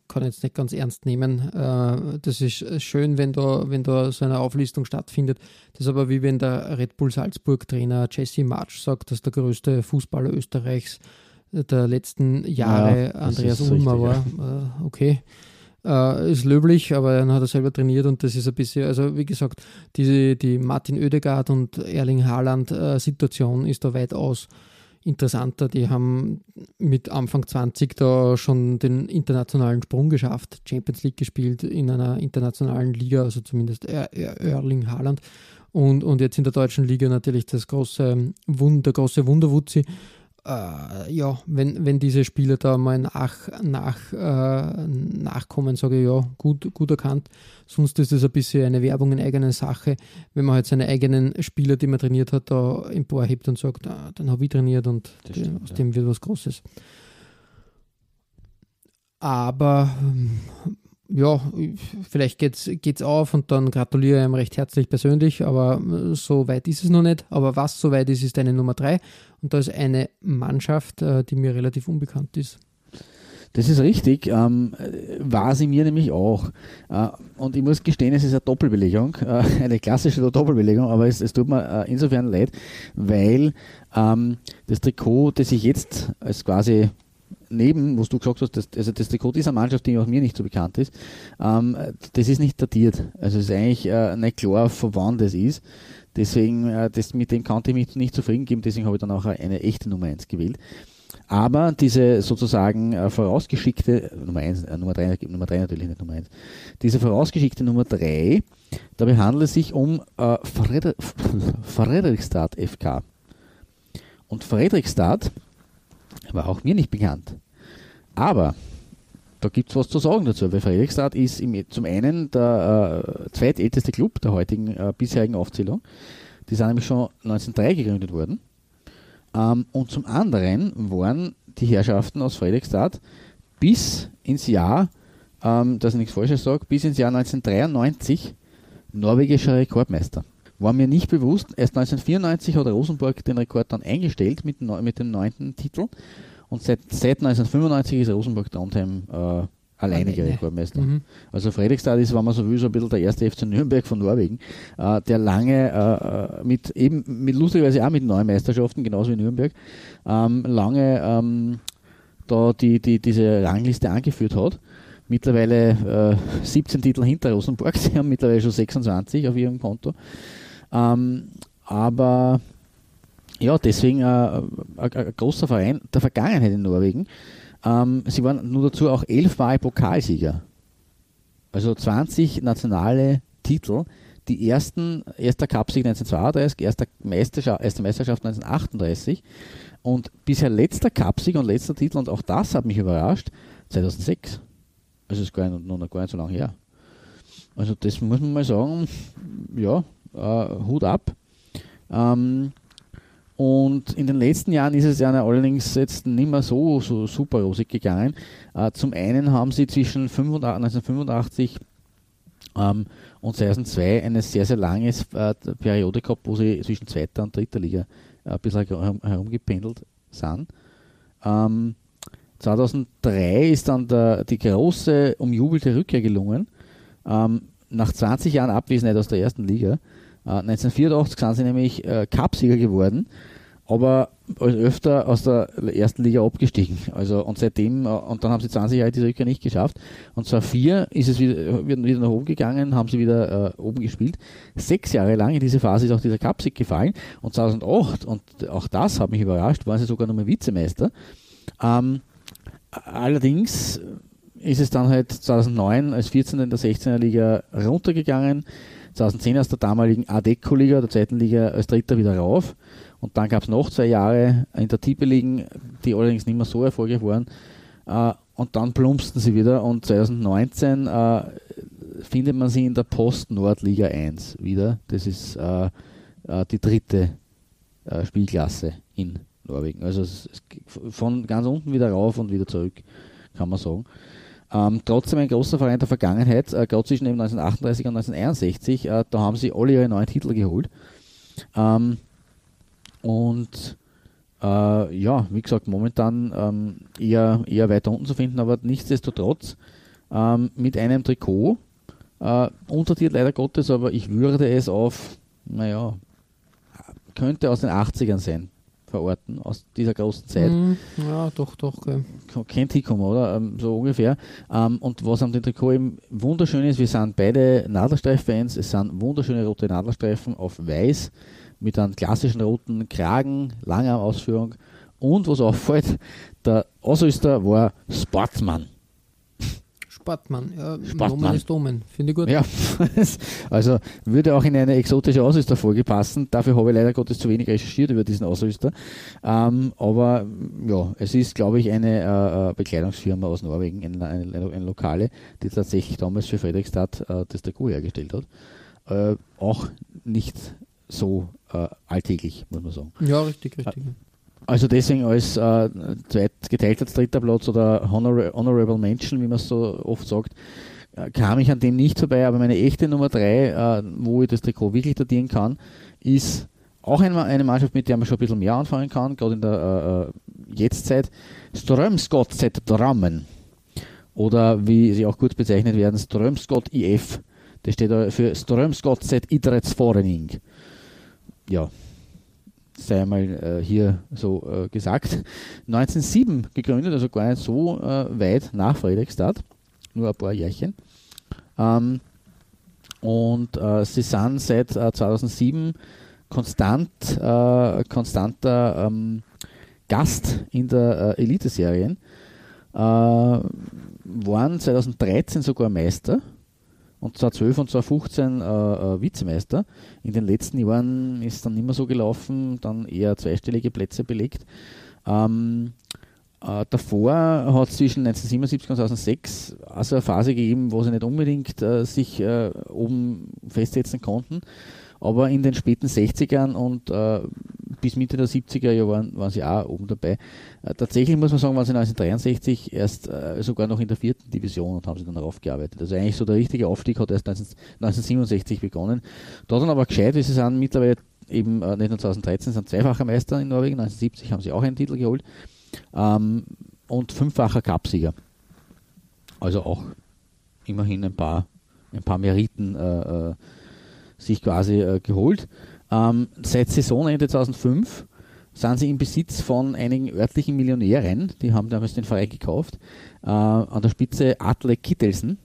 kann ich jetzt nicht ganz ernst nehmen. Äh, das ist äh, schön, wenn da, wenn da so eine Auflistung stattfindet. Das ist aber wie wenn der Red Bull Salzburg Trainer Jesse March sagt, dass der größte Fußballer Österreichs der letzten Jahre Ja, Andreas Ulmer war. Äh, okay. Äh, ist löblich, aber dann hat er selber trainiert und das ist ein bisschen, also wie gesagt, diese, die Martin Oedegaard und Erling Haaland äh, Situation ist da weitaus interessanter. Die haben mit Anfang 20 da schon den internationalen Sprung geschafft, Champions League gespielt in einer internationalen Liga, also zumindest Er- Er- Erling Haaland. Und, und jetzt in der deutschen Liga natürlich das große Wund, der große Wunderwutzi. Äh, ja, wenn, wenn diese Spieler da mal nach, nach, äh, nachkommen, sage ich ja, gut, gut erkannt. Sonst ist es ein bisschen eine Werbung in eigener Sache, wenn man halt seine eigenen Spieler, die man trainiert hat, da emporhebt und sagt, ah, dann habe ich trainiert und Das die- stimmt, aus ja. dem wird was Großes. Aber ähm, ja, vielleicht geht's, geht's auf und dann gratuliere ich ihm recht herzlich persönlich, aber äh, so weit ist es noch nicht. Aber was so weit ist, ist eine Nummer drei. Und da ist eine Mannschaft, äh, die mir relativ unbekannt ist. Das ist richtig, ähm, äh, war sie mir nämlich auch. Äh, und ich muss gestehen, es ist eine Doppelbelegung, äh, eine klassische Doppelbelegung, aber es, es tut mir äh, insofern leid, weil ähm, das Trikot, das ich jetzt als quasi neben, was du gesagt hast, das, also das Trikot dieser Mannschaft, die auch mir nicht so bekannt ist, ähm, das ist nicht datiert. Also es ist eigentlich äh, nicht klar, von wann das ist. Deswegen, äh, das, mit dem konnte ich mich nicht zufrieden geben, deswegen habe ich dann auch eine echte Nummer 1 gewählt. Aber diese sozusagen äh, vorausgeschickte Nummer 1, äh, Nummer 3, Nummer 3 natürlich nicht Nummer 1, diese vorausgeschickte Nummer 3, dabei handelt es sich um äh, Freder Fredrikstad FK. Und Fredrikstad war auch mir nicht bekannt. Aber da gibt es was zu sagen dazu, weil Fredrikstad ist im, zum einen der äh, zweitälteste Club der heutigen äh, bisherigen Aufzählung. Die sind nämlich schon 1903 gegründet worden. Ähm, und zum anderen waren die Herrschaften aus Fredrikstad bis ins Jahr, ähm, dass ich nichts Falsches sage, bis ins Jahr 1993 norwegischer Rekordmeister. War mir nicht bewusst, erst 1994 hat Rosenborg den Rekord dann eingestellt mit, mit dem neunten Titel und seit, seit 1995 ist Rosenborg Trondheim äh, alleiniger. Rekordmeister. Mhm. Also Fredrikstad ist, wenn man so will, so ein bisschen der erste FC Nürnberg von Norwegen, äh, der lange äh, mit eben mit lustigerweise auch mit neuen Meisterschaften, genauso wie Nürnberg, ähm, lange ähm, da die, die, diese Rangliste angeführt hat. mittlerweile äh, 17 Titel hinter Rosenborg. (laughs) Sie haben mittlerweile schon 26 auf ihrem Konto. Ähm, aber ja, deswegen äh, ein großer Verein der Vergangenheit in Norwegen. Ähm, sie waren nur dazu auch elfmal Pokalsieger. Also 20 nationale Titel. Die ersten, erster Cupsieg 1932, erster Meisterschaft, erste Meisterschaft 1938 und bisher letzter Cupsieg und letzter Titel, und auch das hat mich überrascht, 2006. Also ist gar nicht, noch gar nicht so lange her. Also das muss man mal sagen, ja, Hut ab. Ähm, und in den letzten Jahren ist es ja allerdings jetzt nicht mehr so, so super rosig gegangen. Äh, zum einen haben sie zwischen 1985 ähm, und 2002 eine sehr, sehr lange äh, Periode gehabt, wo sie zwischen zweiter und dritter Liga äh, ein bisschen herum, herumgependelt sind. Ähm, 2003 ist dann der, die große, umjubelte Rückkehr gelungen. Ähm, nach 20 Jahren Abwesenheit aus der ersten Liga. Äh, 1984 sind sie nämlich äh, Cupsieger geworden aber öfter aus der ersten Liga abgestiegen. Also und seitdem, äh, und dann haben sie 20 Jahre diese Rückkehr nicht geschafft. Und zwar vier ist es wieder, wieder nach oben gegangen, haben sie wieder äh, oben gespielt. Sechs Jahre lang in diese Phase ist auch dieser Cupsieg gefallen. Und 2008, und auch das hat mich überrascht, waren sie sogar nochmal Vizemeister. Ähm, allerdings ist es dann halt 2009 als 14. in der 16er Liga runtergegangen. 2010 aus der damaligen Adeco-Liga, der zweiten Liga, als Dritter wieder rauf. Und dann gab es noch zwei Jahre in der Tippeligen, die allerdings nicht mehr so erfolgreich waren. Äh, und dann plumpsten sie wieder und 2019 äh, findet man sie in der Post-Nordliga 1 wieder. Das ist äh, die dritte Spielklasse in Norwegen. Also von ganz unten wieder rauf und wieder zurück, kann man sagen. Ähm, trotzdem ein großer Verein der Vergangenheit, äh, gerade zwischen 1938 und 1961, äh, da haben sie alle ihre neuen Titel geholt. Ähm, und äh, ja, wie gesagt, momentan ähm, eher, eher weiter unten zu finden, aber nichtsdestotrotz ähm, mit einem Trikot, äh, untertitelt leider Gottes, aber ich würde es auf, naja, könnte aus den 80ern sein, verorten, aus dieser großen Zeit. Mm, ja, doch, doch. Okay. Kennt hinkommen, oder? Ähm, so ungefähr. Ähm, und was am Trikot eben wunderschön ist, wir sind beide Nadelstreif-Fans, es sind wunderschöne rote Nadelstreifen auf weiß mit einem klassischen roten Kragen, langer Ausführung. Und was auffällt, der Ausrüster war Sportmann. Sportmann, ja, Sportmann. Nomen ist Domen, finde ich gut. Ja, (laughs) also würde auch in eine exotische Ausrüsterfolge passen. Dafür habe ich leider Gottes zu wenig recherchiert über diesen Ausrüster. Ähm, aber ja, es ist, glaube ich, eine äh, äh Bekleidungsfirma aus Norwegen, eine, eine, eine, Lokale, die tatsächlich damals für Fredrikstad äh, das Trikot hergestellt hat. Äh, auch nicht so äh, alltäglich, muss man sagen. Ja, richtig, richtig. Also deswegen als äh, geteilter dritter Platz oder Honor Honorable Mention, wie man es so oft sagt, äh, kam ich an dem nicht vorbei, aber meine echte Nummer drei, äh, wo ich das Trikot wirklich datieren kann, ist auch eine, Mannschaft, mit der man schon ein bisschen mehr anfangen kann, gerade in der äh, äh Jetztzeit, Strömsgodset Drammen. Oder wie sie auch kurz bezeichnet werden, Strömsgott IF. Das steht für Strömsgodset Idrettsforening ja, sei einmal äh, hier so äh, gesagt. 1907 gegründet, also gar nicht so äh, weit nach Fredrikstad, nur ein paar Jährchen. Ähm, und äh, sie sind seit 2007 äh, konstant, konstanter ähm, Gast in der Elite-Serien. waren 2013 sogar Meister und 2012 und 2015 äh, äh, Vizemeister. In den letzten Jahren ist dann mehr so gelaufen, dann eher zweistellige Plätze belegt. Ähm, äh, davor hat es zwischen 1977 und 2006 also eine Phase gegeben, wo sie nicht unbedingt äh, sich äh, oben festsetzen konnten. Aber in den späten 60ern und äh, bis Mitte der 70er Jahre waren, waren sie auch oben dabei. Äh, tatsächlich muss man sagen, waren sie 1963 erst äh, sogar noch in der vierten Division und haben sie dann darauf gearbeitet. Also eigentlich so der richtige Aufstieg hat erst 19, 1967 begonnen. Da dann aber gescheit, wie sie sind mittlerweile eben äh, nicht nur 2013, sind zweifacher Meister in Norwegen. 1970 haben sie auch einen Titel geholt ähm, und fünffacher Cupsieger. Also auch immerhin ein paar, ein paar Meriten äh, äh sich quasi äh, geholt. Ähm, seit Saisonende 2005 sind sie im Besitz von einigen örtlichen Millionären, die haben damals den Verein gekauft, äh, an der Spitze Atle Kittelsen.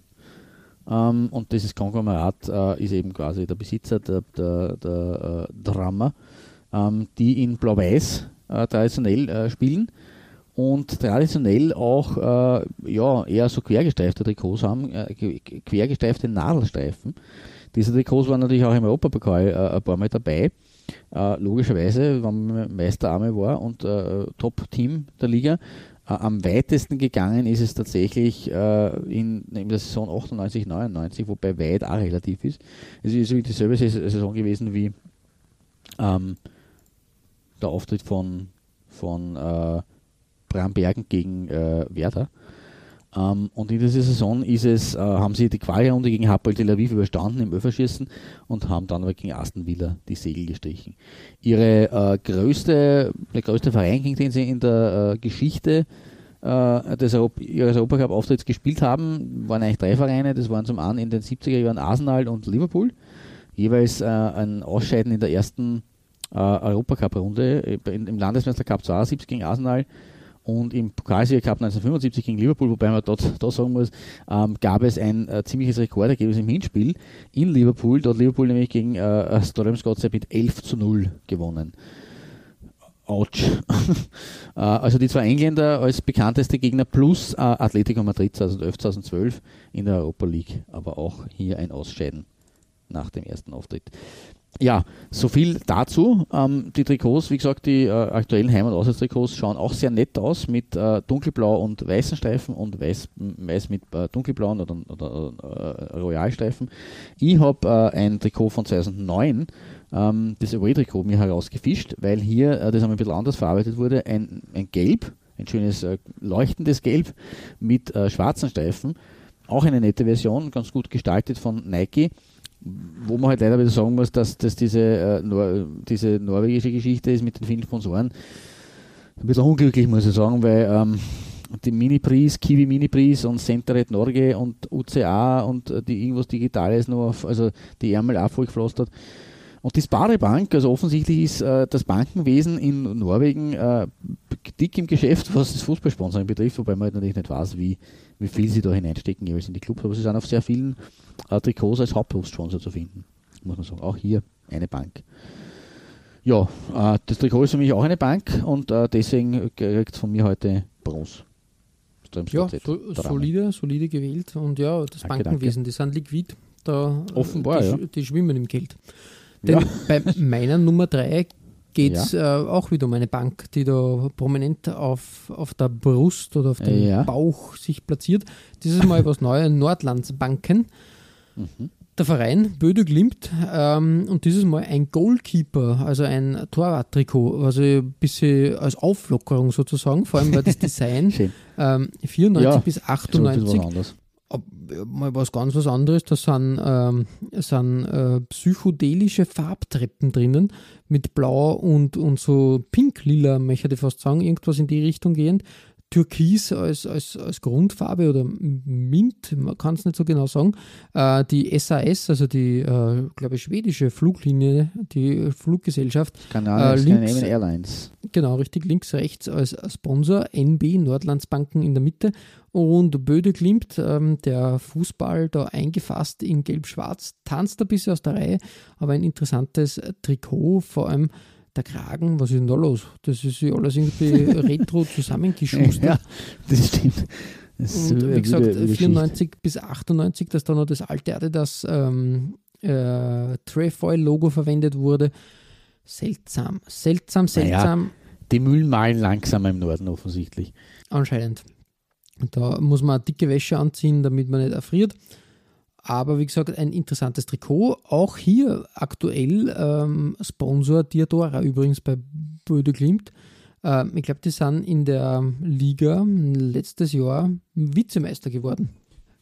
Ähm, und dieses Konglomerat äh, ist eben quasi der Besitzer der, der, der äh, Drama, ähm, die in Blau-Weiß äh, traditionell äh, spielen und traditionell auch äh, ja, eher so quergesteifte Trikots haben, quergesteifte Nadelstreifen. Diese Trikots waren natürlich auch im Europapokal ein paar Mal dabei. Äh, logischerweise, wenn man Meisterarme war und äh, Top-Team der Liga. Äh, am weitesten gegangen ist es tatsächlich äh, in, in, der Saison 98, 99, wobei weit auch relativ ist. Es ist dieselbe Saison gewesen wie ähm, der Auftritt von, von äh, Brambergen gegen äh, Werder. Ähm, und in dieser Saison ist es, äh, haben sie die Quali-Runde gegen Hapoel Tel Aviv überstanden im Öfferschießen und haben dann aber gegen Aston Villa die Segel gestrichen. Ihre äh, größte, der größte Verein, gegen den sie in der äh, Geschichte äh, des Europ ihres Europacup-Auftritts gespielt haben, waren eigentlich drei Vereine. Das waren zum einen in den 70er Jahren Arsenal und Liverpool. Jeweils äh, ein Ausscheiden in der ersten äh, Europacup-Runde. Im Landesmeistercup 72 gegen Arsenal und im Pokalsieger Cup 1975 gegen Liverpool, wobei man dort, da sagen muss, ähm, gab es ein äh, ziemliches Rekordergebnis im Hinspiel in Liverpool. Dort Liverpool nämlich gegen äh, Storm Scots mit 11 zu 0 gewonnen. Autsch. (laughs) äh, also die zwei Engländer als bekannteste Gegner plus äh, Atletico Madrid 2011, 2012 in der Europa League, aber auch hier ein Ausscheiden nach dem ersten Auftritt ja, so viel dazu. Ähm, die Trikots, wie gesagt, die äh, aktuellen Heim- und Auswärtstrikots schauen auch sehr nett aus mit äh, dunkelblau und weißen Streifen und weiß, weiß mit äh, dunkelblauen oder, oder äh, Royalstreifen. Ich habe äh, ein Trikot von 2009, ähm, das Away-Trikot, mir herausgefischt, weil hier äh, das ein bisschen anders verarbeitet wurde. Ein, ein Gelb, ein schönes leuchtendes Gelb mit schwarzen Streifen. Auch eine nette Version, ganz gut gestaltet von Nike wo man halt leider wieder sagen muss, dass, dass diese, äh, Nor diese norwegische Geschichte ist mit den vielen Sponsoren ein bisschen unglücklich, muss ich sagen, weil ähm, die Mini-Pris, Kiwi Mini-Pris und Centeret Norge und UCA und äh, die irgendwas Digitales noch, auf, also die Ärmel auch vollgepflastert. Und die Sparebank, also offensichtlich ist äh, das Bankenwesen in Norwegen äh, dick im Geschäft, was das Fußballsponsoring betrifft, wobei man halt natürlich nicht weiß, wie, wie viel sie da hineinstecken jeweils in die Clubs. Aber sie sind auf sehr vielen äh, Trikots als Hauptbrustsponsor zu finden, muss man sagen. Auch hier eine Bank. Ja, äh, das Trikot ist für mich auch eine Bank und äh, deswegen kriegt es von mir heute Bronze. Ja, so, solide, solide gewählt und ja, das danke, Bankenwesen, danke. die sind liquid. Da, Offenbar, die, ja. die schwimmen im Geld. Denn ja. bei meiner Nummer 3 geht es ja. äh, auch wieder um eine Bank, die da prominent auf, auf der Brust oder auf dem ja. Bauch sich platziert. Dieses Mal (laughs) was Neues, Nordlandsbanken. Mhm. Der Verein Böde Glimt ähm, und dieses Mal ein Goalkeeper, also ein Torwarttrikot, also ein bisschen als Auflockerung sozusagen, vor allem weil das (laughs) Design ähm, 94 ja, bis 98 mal was ganz was anderes. Da sind, ähm, sind äh, psychedelische Farbtreppen drinnen mit Blau und, und so pink-lila, möchte ich fast sagen, irgendwas in die Richtung gehend. Türkis als, als, als Grundfarbe oder Mint, man kann es nicht so genau sagen. Äh, die SAS, also die, äh, glaube ich, schwedische Fluglinie, die Fluggesellschaft. Kanal, äh, links, Airlines. Genau, richtig, links, rechts als Sponsor, NB, Nordlandsbanken in der Mitte und Böde Klimt, ähm, der Fußball da eingefasst in Gelb-Schwarz, tanzt ein bisschen aus der Reihe, aber ein interessantes Trikot, vor allem der Kragen, was ist denn da los? Das ist ja alles irgendwie (laughs) retro zusammengeschustert. Ja, das stimmt. Das und wie gesagt, 94 bis 98, dass da noch das alte Adidas ähm, äh, Trefoil-Logo verwendet wurde. Seltsam, seltsam, seltsam. Naja, die Mühlen malen langsamer im Norden offensichtlich. Anscheinend. Da muss man dicke Wäsche anziehen, damit man nicht erfriert. Aber wie gesagt, ein interessantes Trikot. Auch hier aktuell ähm, Sponsor Diadora übrigens bei Böde Klimt. Ähm, ich glaube, die sind in der Liga letztes Jahr Vizemeister geworden.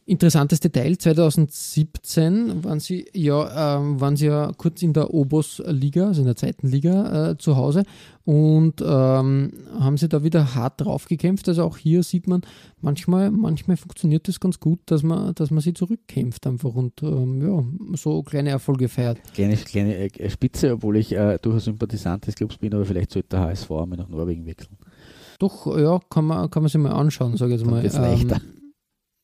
Interessantes Detail, 2017 waren sie ja, ähm, waren sie ja kurz in der Obos-Liga, also in der zweiten Liga äh, zu Hause und ähm, haben sie da wieder hart drauf gekämpft. Also auch hier sieht man, manchmal, manchmal funktioniert das ganz gut, dass man, dass man sie zurückkämpft einfach und ähm, ja, so kleine Erfolge feiert. Kleine, kleine äh, Spitze, obwohl ich äh, durchaus Sympathisant des Clubs bin, aber vielleicht sollte der HSV einmal nach Norwegen wechseln. Doch, ja, kann man, kann man sich mal anschauen, sage ich jetzt mal. Dann leichter. Ähm,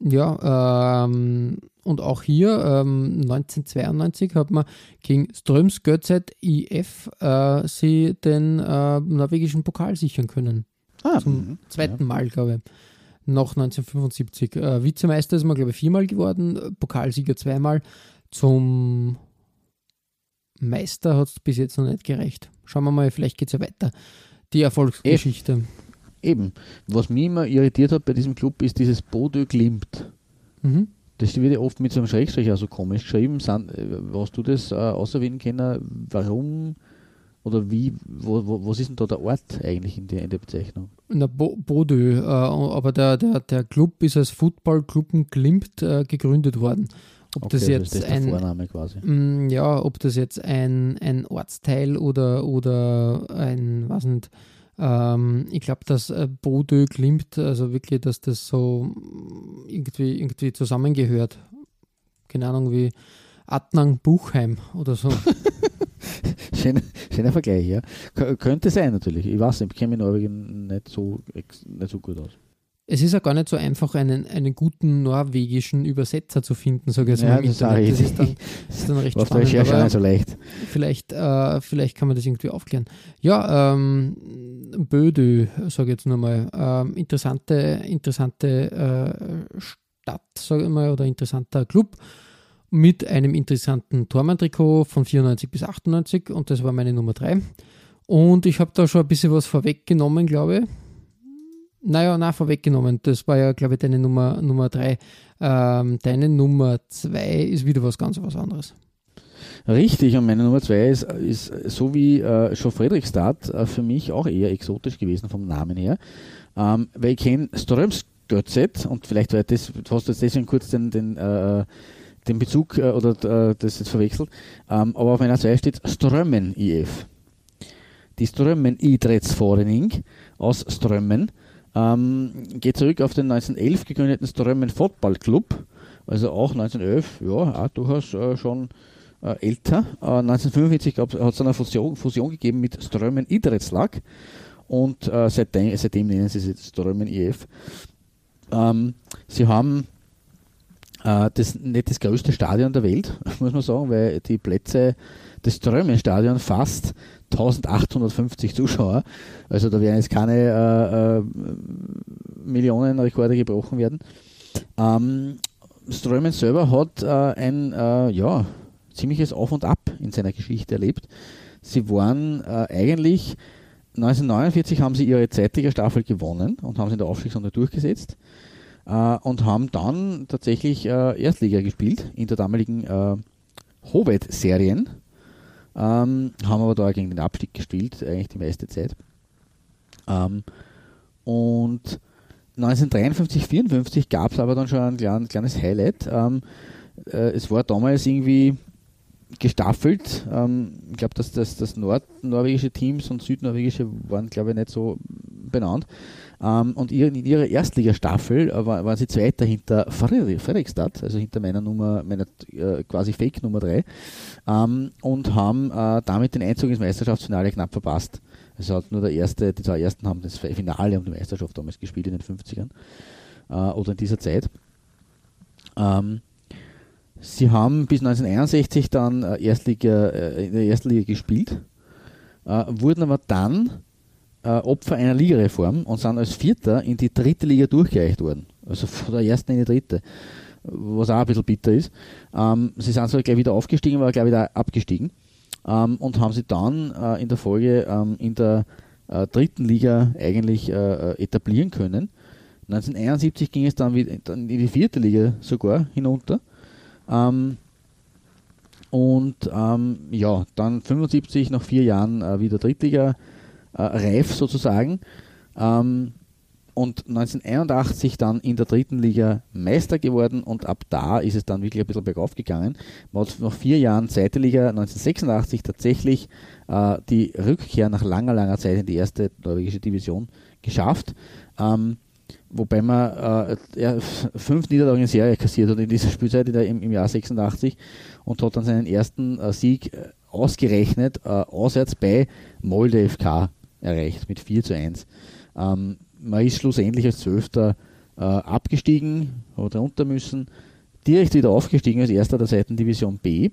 ja, ähm, und auch hier ähm, 1992 hat man gegen Ströms Götzet IF äh, sie den äh, norwegischen Pokal sichern können. Ah, Zum mhm. zweiten Mal, glaube ich. Noch 1975. Äh, Vizemeister ist man, glaube ich, viermal geworden, Pokalsieger zweimal. Zum Meister hat es bis jetzt noch nicht gereicht. Schauen wir mal, vielleicht geht es ja weiter. Die Erfolgsgeschichte. Eben. Was mich immer irritiert hat bei diesem Club, ist dieses Bodø Glimt. Mhm. Das wird ja oft mit so einem Schrägstrich auch so komisch geschrieben. Sind, äh, hast du das äh, auserwählen können? Warum oder wie, wo, wo, was ist denn da der Ort eigentlich in der, in der Bezeichnung? Na, Bo Bodø, äh, aber der, der, der Club ist als Footballclub Glimt äh, gegründet worden. Ob Okay, das also jetzt ist das der ein, Vorname quasi. Mm, ja, ob das jetzt ein, ein Ortsteil oder, oder ein, was nicht, ähm, ich glaube, dass äh, Bodø Glimt, also wirklich, dass das so irgendwie, irgendwie zusammengehört. Keine Ahnung, wie Adnang Buchheim oder so. (laughs) Schöner, schöner Vergleich, ja. Könnte sein natürlich. Ich weiß nicht, ich kenne mich in Norwegen nicht so, nicht so gut aus. Es ist ja gar nicht so einfach, einen, einen guten norwegischen Übersetzer zu finden, sage ich jetzt Ja, mal im das Internet. Das ist dann, das ist dann recht spannend. Auch aber- nicht so leicht. Vielleicht, äh, vielleicht kann man das irgendwie aufklären. Ja, ähm, Bödö, sage ich jetzt nur mal, ähm, interessante, interessante äh, Stadt, sage ich mal, oder interessanter Club mit einem interessanten Tormann-Trikot von 94 bis 98 und das war meine Nummer 3. Und ich habe da schon ein bisschen was vorweggenommen, glaube ich. Naja, na, vorweggenommen. Das war ja, glaube ich, deine Nummer, Nummer 3. Ähm, deine Nummer 2 ist wieder was ganz was anderes. Richtig, und meine Nummer zwei ist, ist so wie äh, schon Fredrikstad äh, für mich auch eher exotisch gewesen vom Namen her. Ähm, weil ich kenne Strömsgötzet und vielleicht war das, du hast jetzt deswegen kurz den, den, äh, den Bezug äh, oder äh, das jetzt verwechselt. Ähm, aber auf meiner Seite steht Strömmen IF. Die Strömmen Idrettsforening aus Strömmen ähm, geht zurück auf den 1911 gegründeten Strömmen Football Club. Also auch 1911, ja, auch durchaus äh, schon äh, älter. Äh, 1945 hat es eine Fusion, Fusion gegeben mit Strömen Idrettslag und äh, seitdem, seitdem nennen sie sich Strömen IF. Ähm, sie haben das nicht das größte Stadion der Welt, (laughs) muss man sagen, weil die Plätze des Strömen-Stadion fast 1850 Zuschauer. Also da werden jetzt keine äh, äh, Millionenrekorde gebrochen werden. Ähm, Strömen selber hat äh, ein äh, ja, ziemliches Auf und Ab in seiner Geschichte erlebt. Sie waren äh, eigentlich 1949 haben sie ihre zweitliche Staffel gewonnen und haben sie in der Aufstiegsrunde durchgesetzt äh, und haben dann tatsächlich äh, Erstliga gespielt in der damaligen äh, Hovet-Serien. Ähm, haben aber da gegen den Abstieg gespielt, eigentlich die meiste Zeit. Ähm, und 1953, 54 gab es aber dann schon ein klein, kleines Highlight. Ähm, äh, es war damals irgendwie gestaffelt. Ähm, ich glaube, dass das, das nordnorwegische Teams und südnorwegische waren, glaube ich, nicht so benannt. Ähm, und in ihrer Erstligastaffel äh, war, waren sie Zweiter hinter Fredrik- Fredrikstad, also hinter meiner Nummer, meiner äh, quasi Fake Nummer 3, ähm, und haben äh, damit den Einzug ins Meisterschaftsfinale knapp verpasst. Also hat nur der erste, die zwei ersten haben das Finale um die Meisterschaft damals gespielt in den 50ern äh, oder in dieser Zeit. Ähm, sie haben bis 1961 dann Erstliga, in der ersten Liga gespielt, wurden aber dann äh, Opfer einer Ligareform und sind als Vierter in die dritte Liga durchgereicht worden. Also von der ersten in die dritte. Was auch ein bisschen bitter ist. Ähm, sie sind zwar gleich wieder aufgestiegen, aber gleich wieder abgestiegen. Ähm, und haben sie dann äh, in der Folge ähm, in der äh, dritten Liga eigentlich äh, äh, etablieren können. 1971 ging es dann, wieder, in die vierte Liga sogar hinunter. Ähm, und ähm, ja, dann 75 nach vier Jahren äh, wieder Drittliga äh, reif sozusagen. Ähm, und 1981 dann in der dritten Liga Meister geworden und ab da ist es dann wirklich ein bisschen bergauf gegangen. Man hat nach vier Jahren zweite Liga 1986 tatsächlich äh, die Rückkehr nach langer, langer Zeit in die erste norwegische Division geschafft. Ähm, wobei man äh, ja, fünf Niederlagen in Serie kassiert hat in dieser Spielzeit im, im Jahr 86 und hat dann seinen ersten äh, Sieg äh, ausgerechnet äh, auswärts bei Molde FK erreicht mit 4 zu 1. Ähm, man ist schlussendlich als Zwölfter äh, abgestiegen, hat runter müssen, direkt wieder aufgestiegen als Erster der zweiten Division B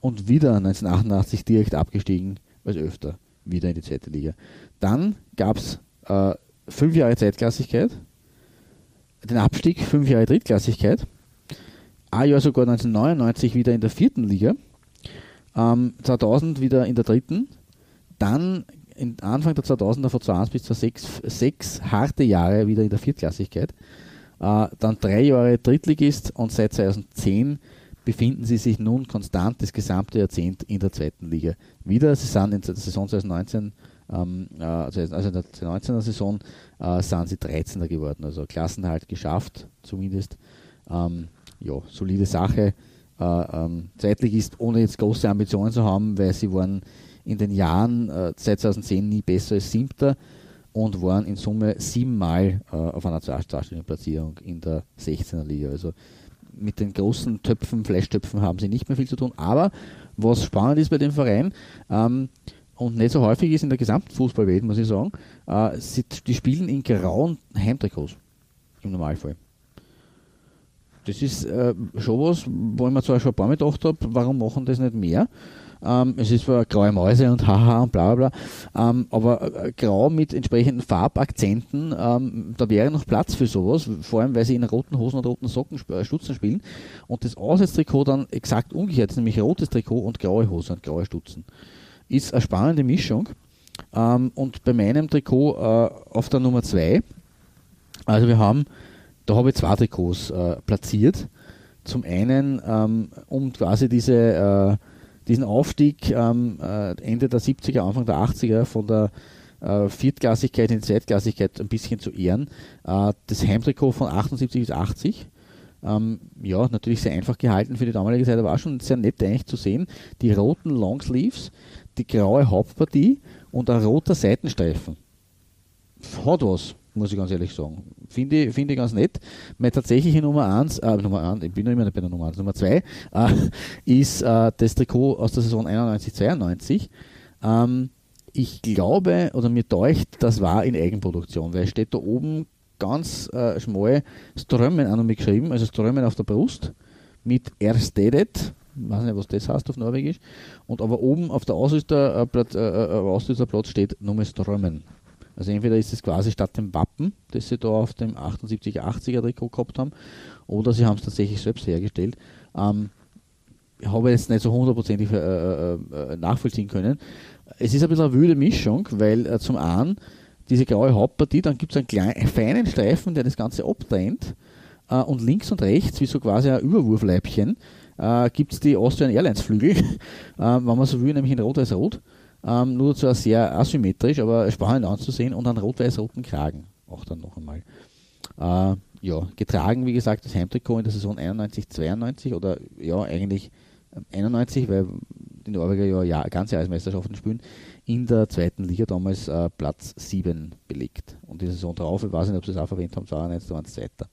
und wieder 1988 direkt abgestiegen als Öfter, wieder in die zweite Liga. Dann gab es äh, fünf Jahre Zeitklassigkeit, den Abstieg, fünf Jahre Drittklassigkeit, ein Jahr sogar 1999 wieder in der vierten Liga, ähm, 2000 wieder in der dritten, dann Anfang der 2000er von 2001 bis 2006 sechs harte Jahre wieder in der Viertklassigkeit, äh, dann drei Jahre Drittligist und seit 2010 befinden sie sich nun konstant das gesamte Jahrzehnt in der zweiten Liga wieder. Sie sind in der Saison 2019 ähm, äh, also in der 2019er Saison äh, sind sie 13er geworden, also Klassenhalt geschafft, zumindest. Ähm, ja, solide Sache. Äh, ähm, zeitlich ist, ohne jetzt große Ambitionen zu haben, weil sie waren in den Jahren äh, seit 2010 nie besser als Siebter und waren in Summe siebenmal äh, auf einer zweistelligen Platzierung in der 16er Liga. Also mit den großen Töpfen, Fleischtöpfen haben sie nicht mehr viel zu tun. Aber was spannend ist bei dem Verein, ähm, und nicht so häufig ist in der gesamten Fußballwelt, muss ich sagen, äh, sie, die spielen in grauen Heimtrikots im Normalfall. Das ist äh, schon was, wo ich mir zwar schon ein paar Mal gedacht habe, warum machen das nicht mehr? Ähm, es ist zwar graue Mäuse und haha und bla bla bla, ähm, aber äh, grau mit entsprechenden Farbakzenten, ähm, da wäre noch Platz für sowas, vor allem weil sie in roten Hosen und roten Socken äh, Stutzen spielen und das Auswärtstrikot dann exakt umgekehrt nämlich rotes Trikot und graue Hose und graue Stutzen. Ist eine spannende Mischung ähm, und bei meinem Trikot äh, auf der Nummer 2, also wir haben, da habe ich zwei Trikots äh, platziert. Zum einen, ähm, um quasi diese äh, diesen Aufstieg ähm, äh, Ende der 70er, Anfang der 80er von der äh, Viertklassigkeit in die Zweitklassigkeit ein bisschen zu ehren. Äh, das Heimtrikot von 78 bis 80. Ähm, ja, natürlich sehr einfach gehalten für die damalige Zeit, aber auch schon sehr nett eigentlich zu sehen. Die roten Longsleeves, die graue Hauptpartie und ein roter Seitenstreifen. Hat was muss ich ganz ehrlich sagen. Finde ich, find ich ganz nett. Meine tatsächliche Nummer 1, äh, Nummer 1, ich bin noch immer bei der Nummer 1, Nummer 2, äh, ist äh, das Trikot aus der Saison 91-92. Ähm, ich glaube, oder mir täuscht, das war in Eigenproduktion, weil es steht da oben ganz äh, schmal Strömen an und geschrieben, also Strömen auf der Brust mit Erstedet, weiß nicht, was das heißt auf Norwegisch, und aber oben auf der Ausrüsterplatz, äh, äh, Ausrüsterplatz steht Nummer Strömen. Also entweder ist es quasi statt dem Wappen, das sie da auf dem 78er Trikot gehabt haben, oder sie haben es tatsächlich selbst hergestellt. Ähm, ich habe jetzt nicht so hundertprozentig äh, äh, äh, nachvollziehen können. Es ist ein bisschen eine wilde Mischung, weil äh, zum einen diese graue Hauptpartie, dann gibt es einen kleinen, feinen Streifen, der das Ganze abtrennt äh, und links und rechts, wie so quasi ein Überwurfleibchen, äh, gibt es die Austrian Airlines Flügel, (laughs) wenn man so will, nämlich in Rot-Weiß-Rot. Ähm, nur zwar sehr asymmetrisch, aber spannend anzusehen und einen rot-weiß-roten Kragen auch dann noch einmal. Äh, ja, getragen, wie gesagt, das Heimtrikot in der Saison 91, 92 oder ja, eigentlich 91, weil die Norweger ja, ja ganze Eismeisterschaften spielen, in der zweiten Liga damals äh, Platz 7 belegt. Und die Saison darauf, ich weiß nicht, ob sie es auch erwähnt haben, 92, da waren es Zweiter.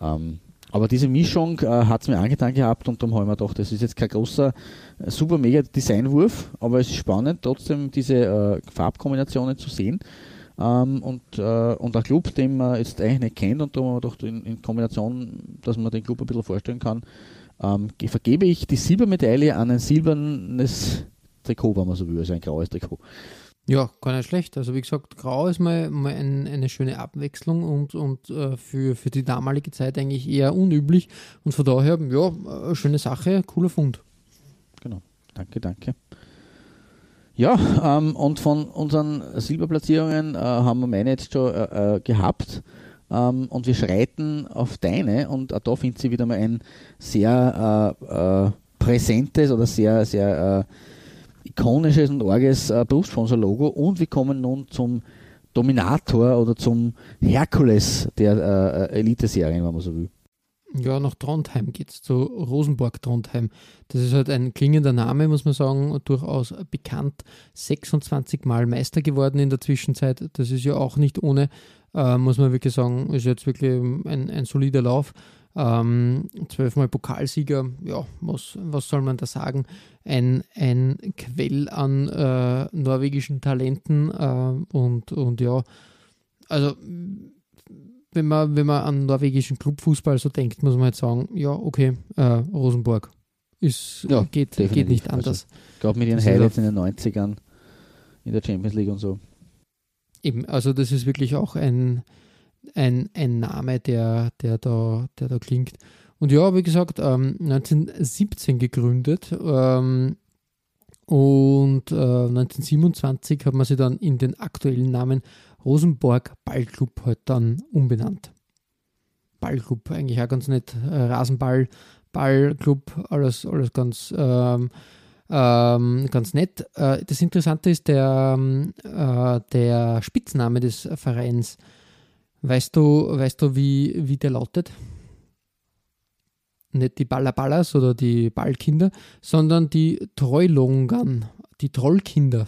Ähm, aber diese Mischung äh, hat es mir angetan gehabt und darum habe ich mir gedacht, das ist jetzt kein großer, äh, super mega Designwurf, aber es ist spannend, trotzdem diese äh, Farbkombinationen zu sehen. Ähm, und, äh, und ein Club, den man jetzt eigentlich nicht kennt und darum habe ich gedacht, in, in, Kombination, dass man den Club ein bisschen vorstellen kann, ähm, vergebe ich die Silbermedaille an ein silbernes Trikot, wenn man so will, also ein graues Trikot. Ja, gar nicht schlecht. Also wie gesagt, Grau ist mal, mal ein, eine schöne Abwechslung und, und äh, für, für die damalige Zeit eigentlich eher unüblich. Und von daher, ja, schöne Sache, cooler Fund. Genau, danke, danke. Ja, ähm, und von unseren Silberplatzierungen äh, haben wir meine jetzt schon äh, äh gehabt. Ähm, und wir schreiten auf deine und da findet sie wieder mal ein sehr äh, äh, präsentes oder sehr, sehr ikonisches und arges äh, Brustsponsor-Logo und wir kommen nun zum Dominator oder zum Herkules der äh, Elite-Serien, wenn man so will. Ja, nach Trondheim geht es, zu Rosenborg Trondheim. Das ist halt ein klingender Name, muss man sagen, durchaus bekannt. 26 Mal Meister geworden in der Zwischenzeit. Das ist ja auch nicht ohne, äh, muss man wirklich sagen, ist jetzt wirklich ein, ein solider Lauf. Ähm, zwölfmal Pokalsieger, ja, was, was soll man da sagen? Ein, ein Quell an äh, norwegischen Talenten äh, und, und ja, also wenn man, wenn man an norwegischen Clubfußball so denkt, muss man jetzt sagen, ja, okay, äh, Rosenborg ist, ja, geht, geht nicht anders. Also, ich glaube mit ihren Highlights in den 90ern in der Champions League und so. Eben, also das ist wirklich auch ein, ein, ein Name, der, der, da, der da klingt. Und ja, wie gesagt, ähm, 1917 gegründet ähm, und äh, 1927 hat man sie dann in den aktuellen Namen Rosenborg Ballclub halt dann umbenannt. Ballclub, eigentlich auch ganz nett. Äh, Rasenball, Ballclub, alles, alles ganz, ähm, ähm, ganz nett. Äh, das Interessante ist der, äh, der Spitzname des Vereins. Weißt du, weißt du wie, wie der lautet? Nicht die Ballaballas oder die Ballkinder, sondern die Treulongern, die Trollkinder.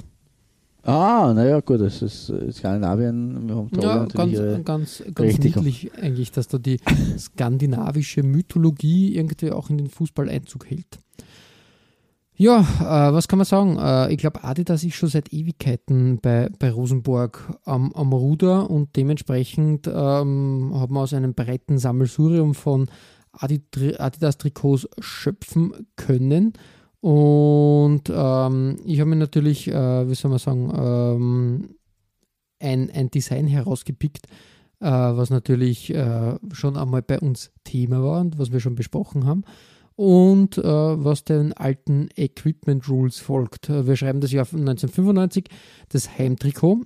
Ah, naja, gut, das ist Skandinavien. Wir haben ja, ganz, ganz, ganz niedlich eigentlich, dass da die (laughs) skandinavische Mythologie irgendwie auch in den Fußball Einzug hält. Ja, äh, was kann man sagen? Äh, ich glaube, Adidas ist schon seit Ewigkeiten bei, bei Rosenborg am, am Ruder und dementsprechend ähm, hat man aus einem breiten Sammelsurium von Adidas-Trikots schöpfen können. Und ähm, ich habe mir natürlich, äh, wie soll man sagen, ähm, ein, ein Design herausgepickt, äh, was natürlich äh, schon einmal bei uns Thema war und was wir schon besprochen haben. Und äh, was den alten Equipment Rules folgt. Wir schreiben das Jahr 1995, das Heimtrikot.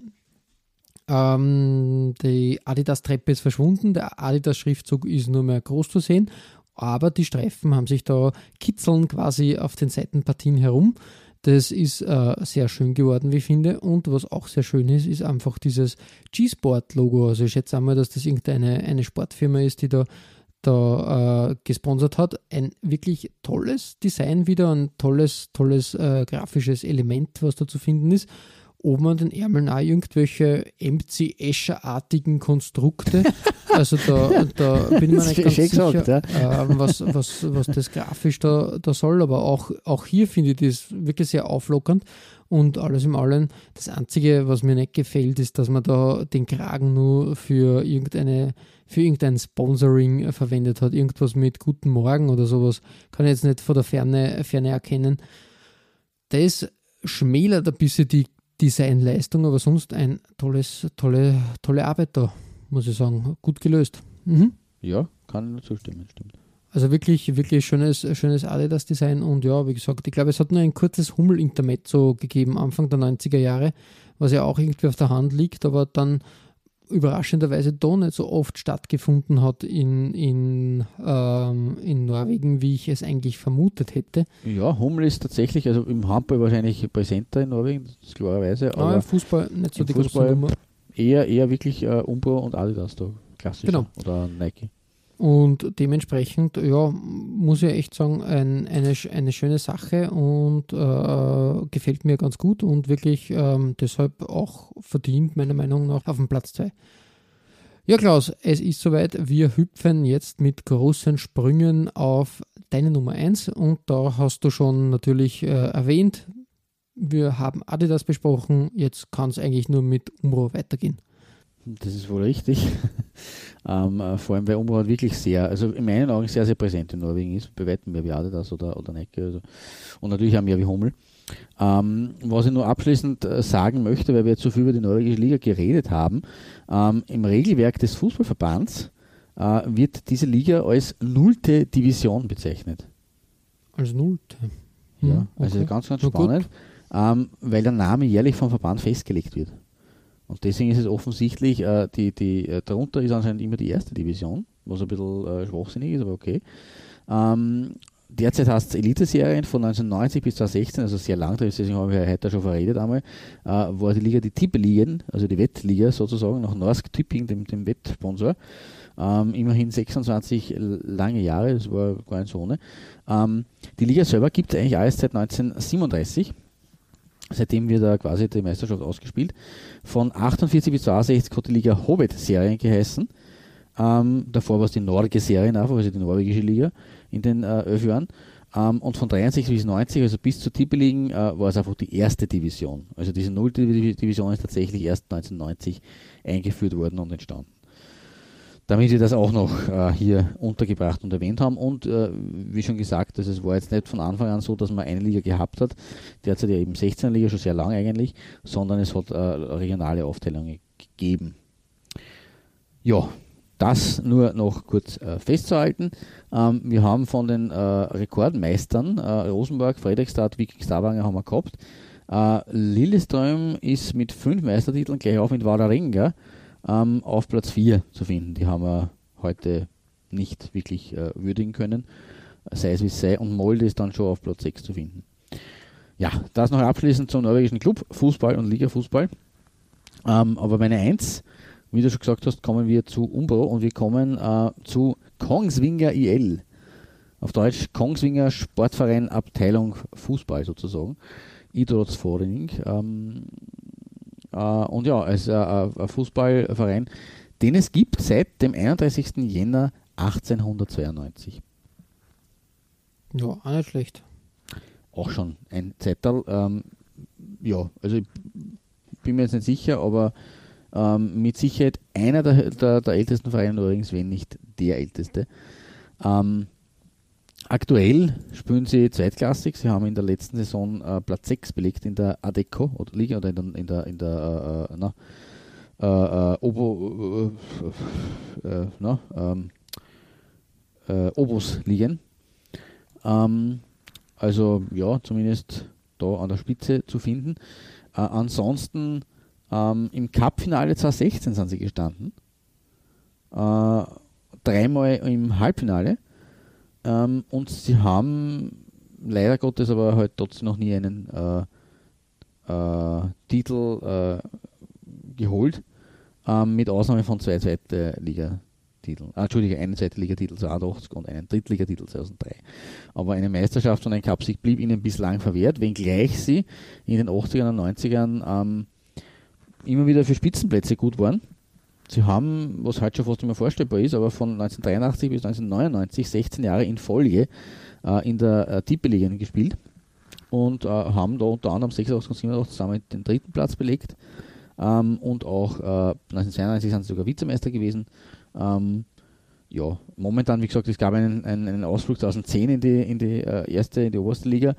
Ähm, die Adidas-Treppe ist verschwunden, der Adidas-Schriftzug ist nur mehr groß zu sehen aber die Streifen haben sich da kitzeln quasi auf den Seitenpartien herum. Das ist äh, sehr schön geworden, wie ich finde. Und was auch sehr schön ist, ist einfach dieses G-Sport-Logo. Also ich schätze einmal, dass das irgendeine eine Sportfirma ist, die da, da äh, gesponsert hat. Ein wirklich tolles Design wieder, ein tolles, tolles äh, grafisches Element, was da zu finden ist oben an den Ärmeln auch irgendwelche MC Escher-artigen Konstrukte. (laughs) Also da, da bin ich mir nicht ganz sicher, gesagt, ja. äh, was, was, was das grafisch da, da soll. Aber auch, auch hier finde ich das wirklich sehr auflockernd. Und alles im Allen, das Einzige, was mir nicht gefällt, ist, dass man da den Kragen nur für irgendeine für irgendein Sponsoring verwendet hat. Irgendwas mit Guten Morgen oder sowas. Kann ich jetzt nicht von der Ferne, Ferne erkennen. Das schmälert ein bisschen die Designleistung, aber sonst ein tolles, tolle, tolle Arbeit da, muss ich sagen. Gut gelöst. Mhm. Ja, kann ich zustimmen, stimmt. Also wirklich, wirklich schönes, schönes Adidas-Design und ja, wie gesagt, ich glaube, es hat nur ein kurzes Hummel-Intermezzo gegeben, Anfang der 90er Jahre, was ja auch irgendwie auf der Hand liegt, aber dann überraschenderweise doch nicht so oft stattgefunden hat in, in, ähm, in Norwegen, wie ich es eigentlich vermutet hätte. Ja, Hummel ist tatsächlich, also im Handball wahrscheinlich präsenter in Norwegen, das ist klarerweise. Aber ah, Fußball nicht so die Fußball Eher, eher wirklich äh, Umbro und Adidas da, klassisch. Genau. Oder Nike. Und dementsprechend, ja, muss ich echt sagen, ein, eine, eine schöne Sache und äh, gefällt mir ganz gut und wirklich ähm, deshalb auch verdient, meiner Meinung nach, auf dem Platz 2. Ja, Klaus, es ist soweit. Wir hüpfen jetzt mit großen Sprüngen auf deine Nummer 1 und da hast du schon natürlich äh, erwähnt, wir haben Adidas besprochen, jetzt kann es eigentlich nur mit Umbro weitergehen. Das ist wohl richtig. (laughs) ähm, äh, vor allem, weil Umbrot wirklich sehr, also in meinen Augen sehr, sehr präsent in Norwegen ist, bei weitem mehr wie Adidas oder, oder Nike. Also. Und natürlich auch mehr wie Hummel. Ähm, was ich nur abschließend äh, sagen möchte, weil wir jetzt so viel über die norwegische Liga geredet haben, ähm, im Regelwerk des Fußballverbands äh, wird diese Liga als nullte Division bezeichnet. Als nullte? Hm, ja, also okay. ganz, ganz spannend, ähm, weil der Name jährlich vom Verband festgelegt wird. Und deswegen ist es offensichtlich, äh, die, die, äh, darunter ist anscheinend immer die erste Division, was ein bisschen äh, schwachsinnig ist, aber okay. Ähm, derzeit heißt es Elite-Serien von 1990 bis 2016, also sehr lang, deswegen habe ich ja heute schon verredet einmal, äh, war die Liga die Tippeligen, also die Wettliga sozusagen, nach Norsk Tipping, dem, dem Wettsponsor. Ähm, immerhin 26 lange Jahre, das war gar nicht so ohne. Ähm, die Liga selber gibt es eigentlich alles seit 1937. Seitdem wird da quasi die Meisterschaft ausgespielt. Von 48 bis 62 hat die Liga Hobbit-Serien geheißen. Ähm, davor war es die Norge-Serien also die norwegische Liga in den äh, elf Jahren. Ähm, und von 63 bis 90, also bis zur Tippeligen, äh, war es einfach die erste Division. Also diese Null-Division ist tatsächlich erst 1990 eingeführt worden und entstanden damit wir das auch noch äh, hier untergebracht und erwähnt haben. Und äh, wie schon gesagt, also es war jetzt nicht von Anfang an so, dass man eine Liga gehabt hat, derzeit ja eben 16 Liga, schon sehr lang eigentlich, sondern es hat äh, regionale Aufteilungen gegeben. Ja, das nur noch kurz äh, festzuhalten. Ähm, wir haben von den äh, Rekordmeistern äh, Rosenborg, Fredrikstad, Viking Stavanger haben wir gehabt. Lilleström ist mit fünf Meistertiteln gleich auf mit Vardar ähm, auf Platz 4 zu finden. Die haben wir heute nicht wirklich äh, würdigen können, sei es wie es sei. Und Molde ist dann schon auf Platz 6 zu finden. Ja, das noch abschließend zum norwegischen Club, Fußball und Liga-Fußball. Ähm, aber meine 1, wie du schon gesagt hast, kommen wir zu Umbro und wir kommen äh, zu Kongsvinger IL. Auf Deutsch Kongsvinger Sportverein Abteilung Fußball sozusagen. Idrottsforening. Ähm, äh, und ja, es ist ein Fußballverein, den es gibt seit dem 31. Jänner 1892. Ja, auch nicht schlecht. Auch schon ein Zettel. Ähm, ja, also ich bin mir jetzt nicht sicher, aber ähm, mit Sicherheit einer der, der, der ältesten Vereine übrigens, wenn nicht der älteste. Ähm, Aktuell spielen sie zweitklassig. Sie haben in der letzten Saison äh, Platz 6 belegt in der Adeco oder Liga oder in der, in der, in der äh, na, äh, äh Obo, äh, äh, na, ähm, Obos ligen. Ähm, also ja, zumindest da an der Spitze zu finden. ansonsten ähm, im Cup-Finale 2016 sind sie gestanden. dreimal im Halbfinale ähm, und sie haben leider Gottes aber halt trotzdem noch nie einen äh, äh, Titel äh, geholt, ähm, mit Ausnahme von zwei zweite Liga-Titeln. Ah, Entschuldige, einen zweite Liga-Titel 82 und einen Drittligatitel 2003. Aber eine Meisterschaft und ein Cupsieg blieb ihnen bislang verwehrt, wenngleich sie in den 80ern und 90ern ähm, immer wieder für Spitzenplätze gut waren Sie haben, was heute schon fast immer vorstellbar ist, aber von 1983 bis 1999 16 Jahre in Folge äh, in der äh, Tippeliga gespielt und äh, haben da unter anderem 86 und 87 zusammen den dritten Platz belegt ähm, und auch 1992 äh, sind sie sogar Vizemeister gewesen. Ähm, ja, momentan, wie gesagt, es gab einen, einen, einen Ausflug 2010 in die, in die äh, erste, in die oberste Liga.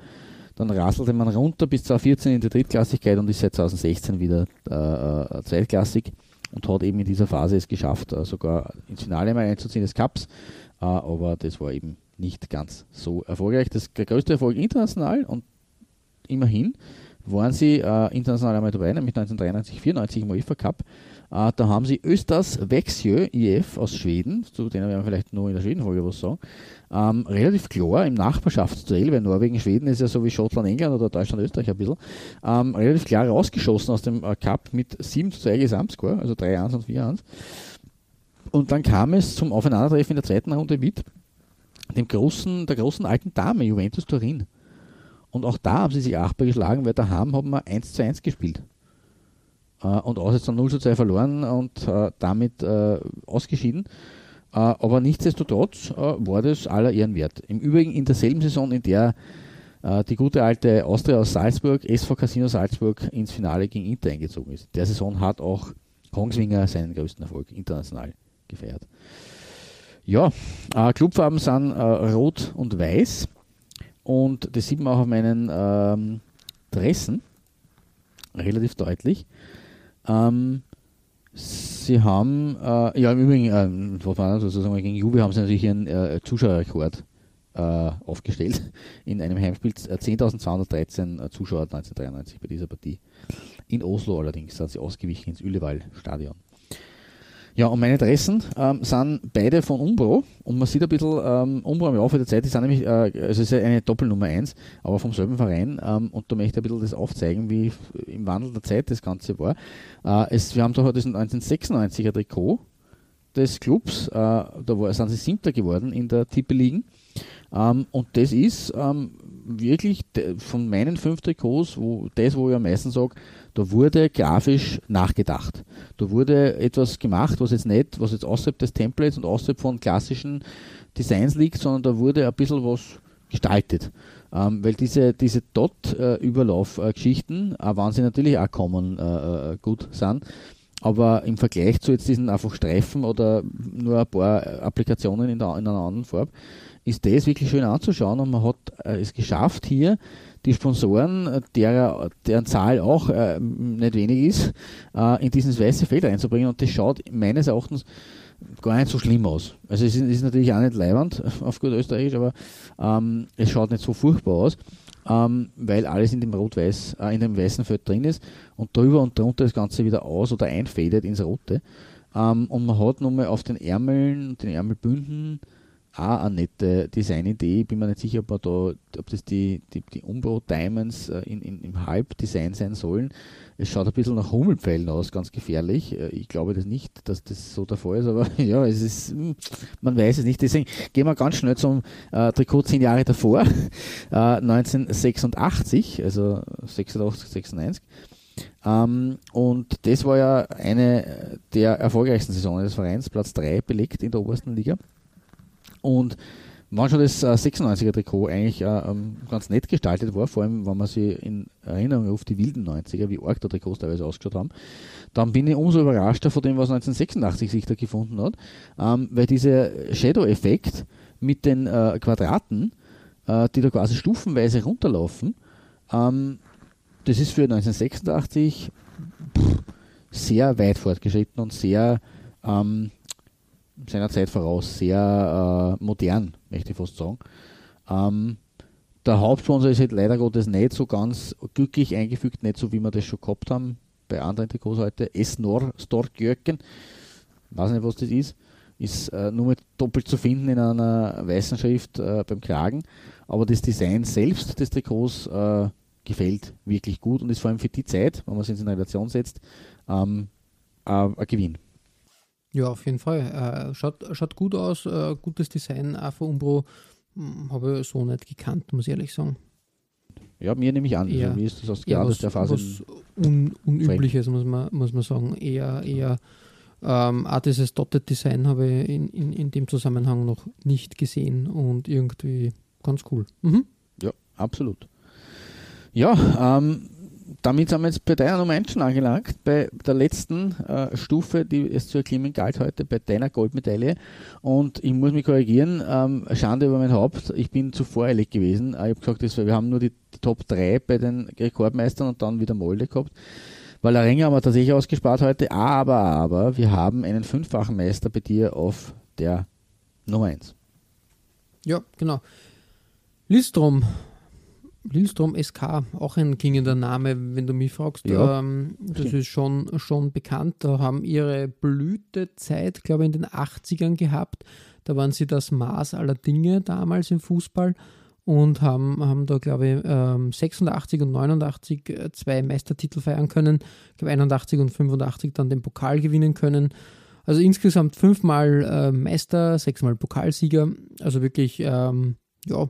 Dann rasselte man runter bis 2014 in die Drittklassigkeit und ist seit 2016 wieder äh, zweitklassig und hat eben in dieser Phase es geschafft, äh, sogar ins Finale mal einzuziehen des Cups. Äh, aber das war eben nicht ganz so erfolgreich. Das der größte Erfolg international und immerhin waren sie äh, international einmal dabei, nämlich 1993, 94 im UEFA Cup. Äh, da haben sie Östers Växjö IF aus Schweden, zu denen werden wir vielleicht nur in der Schwedenfolge was sagen, ähm, relativ klar im Nachbarschaftsduell, weil Norwegen, Schweden ist ja so wie Schottland, England oder Deutschland, Österreich ein bisschen, ähm, relativ klar rausgeschossen aus dem äh, Cup mit 7 zu 2 Gesamtscore, also 3-1 und 4-1. Und dann kam es zum Aufeinandertreffen in der zweiten Runde mit dem großen, der großen alten Dame, Juventus Turin. Und auch da haben sie sich achtbar geschlagen, weil daheim haben wir 1 zu 1 gespielt. Äh, und aus ist dann 0 zu 2 verloren und äh, damit äh, ausgeschieden. Äh, aber nichtsdestotrotz äh, war das aller Ehren wert. Im Übrigen in derselben Saison, in der äh, die gute alte Austria aus Salzburg, SV Casino Salzburg, ins Finale gegen Inter eingezogen ist. Der Saison hat auch Kongswinger seinen größten Erfolg international gefeiert. Ja, Clubfarben sind rot und weiß. Und das sieht man auch auf meinen ähm, Dressen relativ deutlich. Ähm, sie haben, äh, ja im Übrigen, äh, was war das, sozusagen gegen Juve haben sie natürlich ihren äh, Zuschauerrekord äh, aufgestellt (laughs) in einem Heimspiel. 10.213 äh, Zuschauer 1993 bei dieser Partie. In Oslo allerdings, hat sie ausgewichen ins Ullevall-Stadion. Ja, und meine Adressen ähm, sind beide von Umbro. Und man sieht ein bisschen, ähm, Umbro im Laufe der Zeit, die sind nämlich, äh, also es ist ja eine Doppelnummer 1, aber vom selben Verein. Ähm, und da möchte ich ein bisschen das aufzeigen, wie im Wandel der Zeit das Ganze war. Äh, es, wir haben da das 1996er Trikot des Clubs, äh, da war, sind sie Siebter geworden in der Tippeligen. Ähm, und das ist ähm, wirklich von meinen fünf Trikots, wo, das, wo ich am meisten sage, da wurde grafisch nachgedacht. Da wurde etwas gemacht, was jetzt nicht, was jetzt außerhalb des Templates und außerhalb von klassischen Designs liegt, sondern da wurde ein bisschen was gestaltet. Ähm, weil diese, diese Dot-Überlauf-Geschichten, äh, wenn sie natürlich auch kommen, äh, äh, gut sind, aber im Vergleich zu jetzt diesen einfach Streifen oder nur ein paar Applikationen in, der, in einer anderen Farbe, ist das wirklich schön anzuschauen und man hat äh, es geschafft hier die Sponsoren, äh, der, deren Zahl auch äh, nicht wenig ist, äh, in dieses weiße Feld einzubringen und das schaut meines Erachtens gar nicht so schlimm aus. Also es ist, ist natürlich auch nicht leibend (laughs) auf gut Österreichisch, aber ähm, es schaut nicht so furchtbar aus, ähm, weil alles in dem Rot-Weiß, äh, in dem weißen Feld drin ist und drüber und drunter das Ganze wieder aus oder einfädet ins Rote. Ähm, und man hat nochmal auf den Ärmeln, den Ärmelbünden auch eine nette Designidee. Ich bin mir nicht sicher, ob, da, ob das die, die, die Umbro Diamonds äh, in, in, im Halbdesign sein sollen. Es schaut ein bisschen nach Hummelpfeilen aus, ganz gefährlich. Äh, ich glaube das nicht, dass das so der Fall ist, aber (laughs) ja, es ist, hm, man weiß es nicht. Deswegen gehen wir ganz schnell zum äh, Trikot zehn Jahre davor, (laughs) äh, 1986, also 86, 96. Ähm, und das war ja eine der erfolgreichsten Saisonen des Vereins, Platz 3 belegt in der obersten Liga. Und wenn schon das äh, 96er Trikot eigentlich äh, ähm, ganz nett gestaltet war, vor allem wenn man sich in Erinnerung ruft, die wilden 90er, wie arg der Trikots teilweise ausgeschaut haben, dann bin ich umso überraschter von dem, was 1986 sich da gefunden hat, ähm, weil dieser Shadow-Effekt mit den äh, Quadraten, äh, die da quasi stufenweise runterlaufen, ähm, das ist für 1986 pff, sehr weit fortgeschritten und sehr seiner Zeit voraus, sehr äh, modern, möchte ich fast sagen. Ähm, der Hauptsponsor ist halt leider Gottes nicht so ganz glücklich eingefügt, nicht so wie wir das schon gehabt haben bei anderen Trikots heute. Esnor Storkjöken, weiß nicht, was das ist, ist äh, nur mit doppelt zu finden in einer weißen Schrift äh, beim Kragen. Aber das Design selbst des Trikots äh, gefällt wirklich gut und ist vor allem für die Zeit, wenn man es in Relation setzt, ähm, ein Gewinn. Ja, auf jeden Fall. Äh, schaut, schaut gut aus, äh, gutes Design auch von Umbro. Hm, habe ich so nicht gekannt, muss ich ehrlich sagen. Ja, mir nehme ich an. Eher, also, mir ist das aus, gerade der Phase. Was un, Unübliches, muss man, muss man sagen. Eher, eher ähm, auch dieses Dotted Design habe ich in, in, in dem Zusammenhang noch nicht gesehen und irgendwie ganz cool. Mhm. Ja, absolut. Ja, ähm, damit sind wir jetzt bei deiner Nummer 1 schon angelangt, bei der letzten äh, Stufe, die es zu erklimmen galt heute, bei deiner Goldmedaille. Und ich muss mich korrigieren, ähm, Schande über mein Haupt, ich bin zu voreilig gewesen. Äh, ich habe gesagt, das, wir haben nur die, die, Top 3 bei den Rekordmeistern und dann wieder Molde gehabt. Weil Ringer haben wir tatsächlich ausgespart heute, aber, aber, wir haben einen fünffachen Meister bei dir auf der Nummer 1. Ja, genau. Listrom Lilstrom SK, auch ein klingender Name, wenn du mich fragst. Ja. Ähm, das ist schon, schon bekannt. Da haben ihre Blütezeit, glaube ich, in den 80ern gehabt. Da waren sie das Maß aller Dinge damals im Fußball und haben, haben da, glaube ich, ähm, 86 und 89 äh, zwei Meistertitel feiern können. Ich glaube, 81 und 85 dann den Pokal gewinnen können. Also insgesamt fünfmal äh, Meister, sechsmal Pokalsieger. Also wirklich, ähm, ja,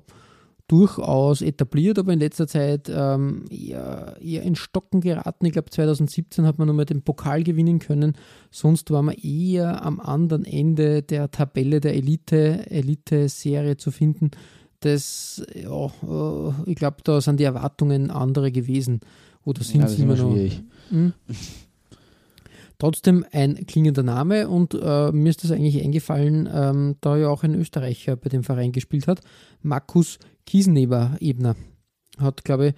durchaus etabliert, aber in letzter Zeit ähm, eher, eher in Stocken geraten. Ich glaube, 2017 hat man nochmal den Pokal gewinnen können. Sonst war man eher am anderen Ende der Tabelle der Elite, Elite-Serie zu finden. Das, ja, äh, ich glaube, da sind die Erwartungen andere gewesen. Oder sind ja, sie immer noch? Hm? Trotzdem ein klingender Name und äh, mir ist das eigentlich eingefallen, ähm, da ja auch ein Österreicher bei dem Verein gespielt hat, Markus Kieseneber-Ebner. Hat, glaube ich,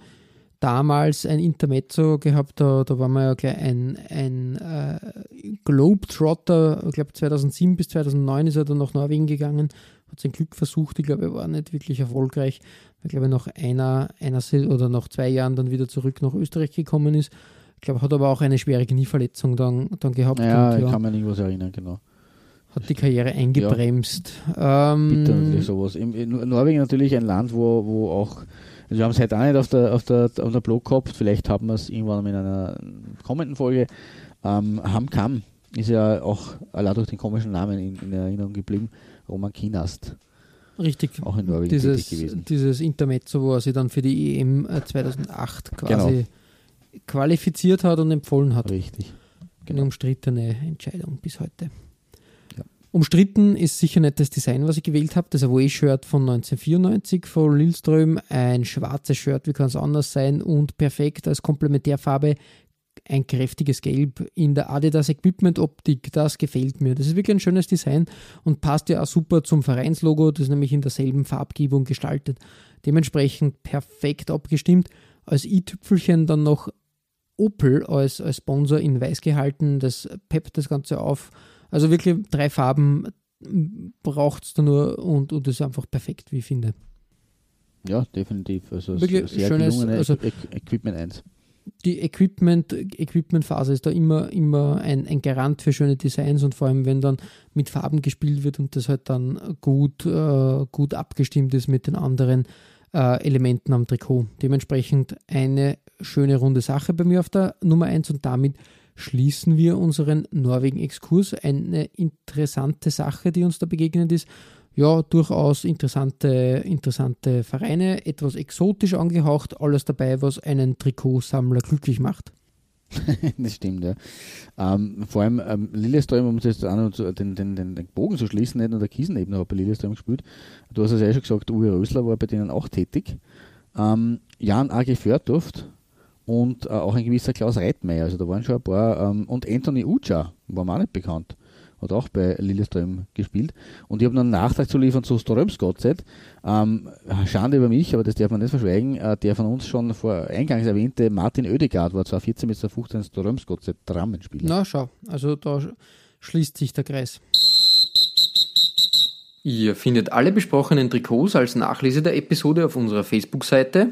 damals ein Intermezzo gehabt, da, da war man ja gleich ein, ein äh, Globetrotter, ich glaube 2007 bis 2009 ist er dann nach Norwegen gegangen, hat sein Glück versucht, ich glaube, er war nicht wirklich erfolgreich, weil, glaube ich, nach einer, einer oder nach zwei Jahren dann wieder zurück nach Österreich gekommen ist. Ich glaube, hat aber auch eine schwere Knieverletzung dann, dann gehabt. Ja, und, ich kann mich nicht was erinnern, genau. Hat die Karriere eingebremst. Ähm, Bitte natürlich sowas. Im, in Norwegen natürlich ein Land, wo, wo auch, also wir haben es heute auch nicht auf der, auf der, auf der Blog gehabt, vielleicht haben wir es irgendwann in einer kommenden Folge. Ähm, Hamkam ist ja auch allein durch den komischen Namen in, in Erinnerung geblieben. Roman Kinast. Richtig. Auch in Norwegen dieses, tätig gewesen. Dieses Intermezzo, wo er sich dann für die EM äh, 2008 quasi Genau. qualifiziert hat und empfohlen hat. Richtig. Eine umstrittene Entscheidung bis heute. Umstritten ist sicher nicht das Design, was ich gewählt habe. Das Away-Shirt von 1994 von Lillström. Ein schwarzes Shirt, wie kann es anders sein? Und perfekt als Komplementärfarbe ein kräftiges Gelb in der Adidas Equipment Optik. Das gefällt mir. Das ist wirklich ein schönes Design und passt ja auch super zum Vereinslogo. Das ist nämlich in derselben Farbgebung gestaltet. Dementsprechend perfekt abgestimmt. Als i-Tüpfelchen dann noch Opel als, als Sponsor in weiß gehalten. Das peppt das Ganze auf. Also wirklich drei Farben braucht es da nur und, und das ist einfach perfekt, wie ich finde. Ja, definitiv. Also Wirklich sehr schönes- gelungene also- Equ- Equipment 1. die Equipment, Equipment-Phase ist da immer, immer ein, ein Garant für schöne Designs und vor allem, wenn dann mit Farben gespielt wird und das halt dann gut, äh, gut abgestimmt ist mit den anderen äh, Elementen am Trikot. Dementsprechend eine schöne runde Sache bei mir auf der Nummer 1 und damit schließen wir unseren Norwegen-Exkurs. Eine interessante Sache, die uns da begegnet ist. Ja, durchaus interessante, interessante Vereine, etwas exotisch angehaucht, alles dabei, was einen Trikotsammler glücklich macht. (laughs) das stimmt, ja. Ähm, vor allem ähm, Lillestrøm, um jetzt zu, den, den, den, den Bogen zu schließen, nicht nur der Kiesenebene hat bei Lillestrøm gespielt. Du hast es ja schon gesagt, Uwe Rösler war bei denen auch tätig. Ähm, Jan A.G. Fördorft und äh, auch ein gewisser Klaus Reitmeier, also da waren schon ein paar, ähm, und Anthony Ucha, war mir auch nicht bekannt, hat auch bei Lillestrøm gespielt. Und ich habe noch einen Nachtrag zu liefern zu Strömsgodset. Ähm, Schande über mich, aber das darf man nicht verschweigen. Äh, der von uns schon vor eingangs erwähnte Martin Oedegaard war 2014 bis 2015 Strömsgodset Dramenspieler. Na, schau, also da sch- schließt sich der Kreis. Ihr findet alle besprochenen Trikots als Nachlese der Episode auf unserer Facebook-Seite.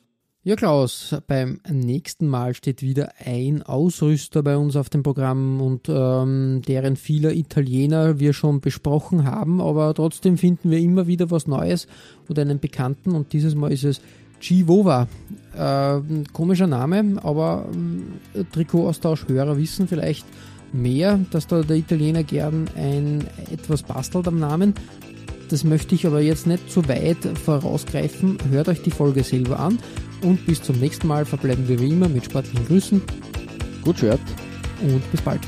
Ja, Klaus, beim nächsten Mal steht wieder ein Ausrüster bei uns auf dem Programm und ähm, deren vieler Italiener wir schon besprochen haben, aber trotzdem finden wir immer wieder was Neues oder einen Bekannten und dieses Mal ist es Givova. Ähm, komischer Name, aber ähm, Trikotaustausch-Hörer wissen vielleicht mehr, dass da der Italiener gern ein etwas bastelt am Namen. Das möchte ich aber jetzt nicht zu weit vorausgreifen. Hört euch die Folge selber an und bis zum nächsten Mal verbleiben wir wie immer mit sportlichen Grüßen Gut Shirt. und bis bald.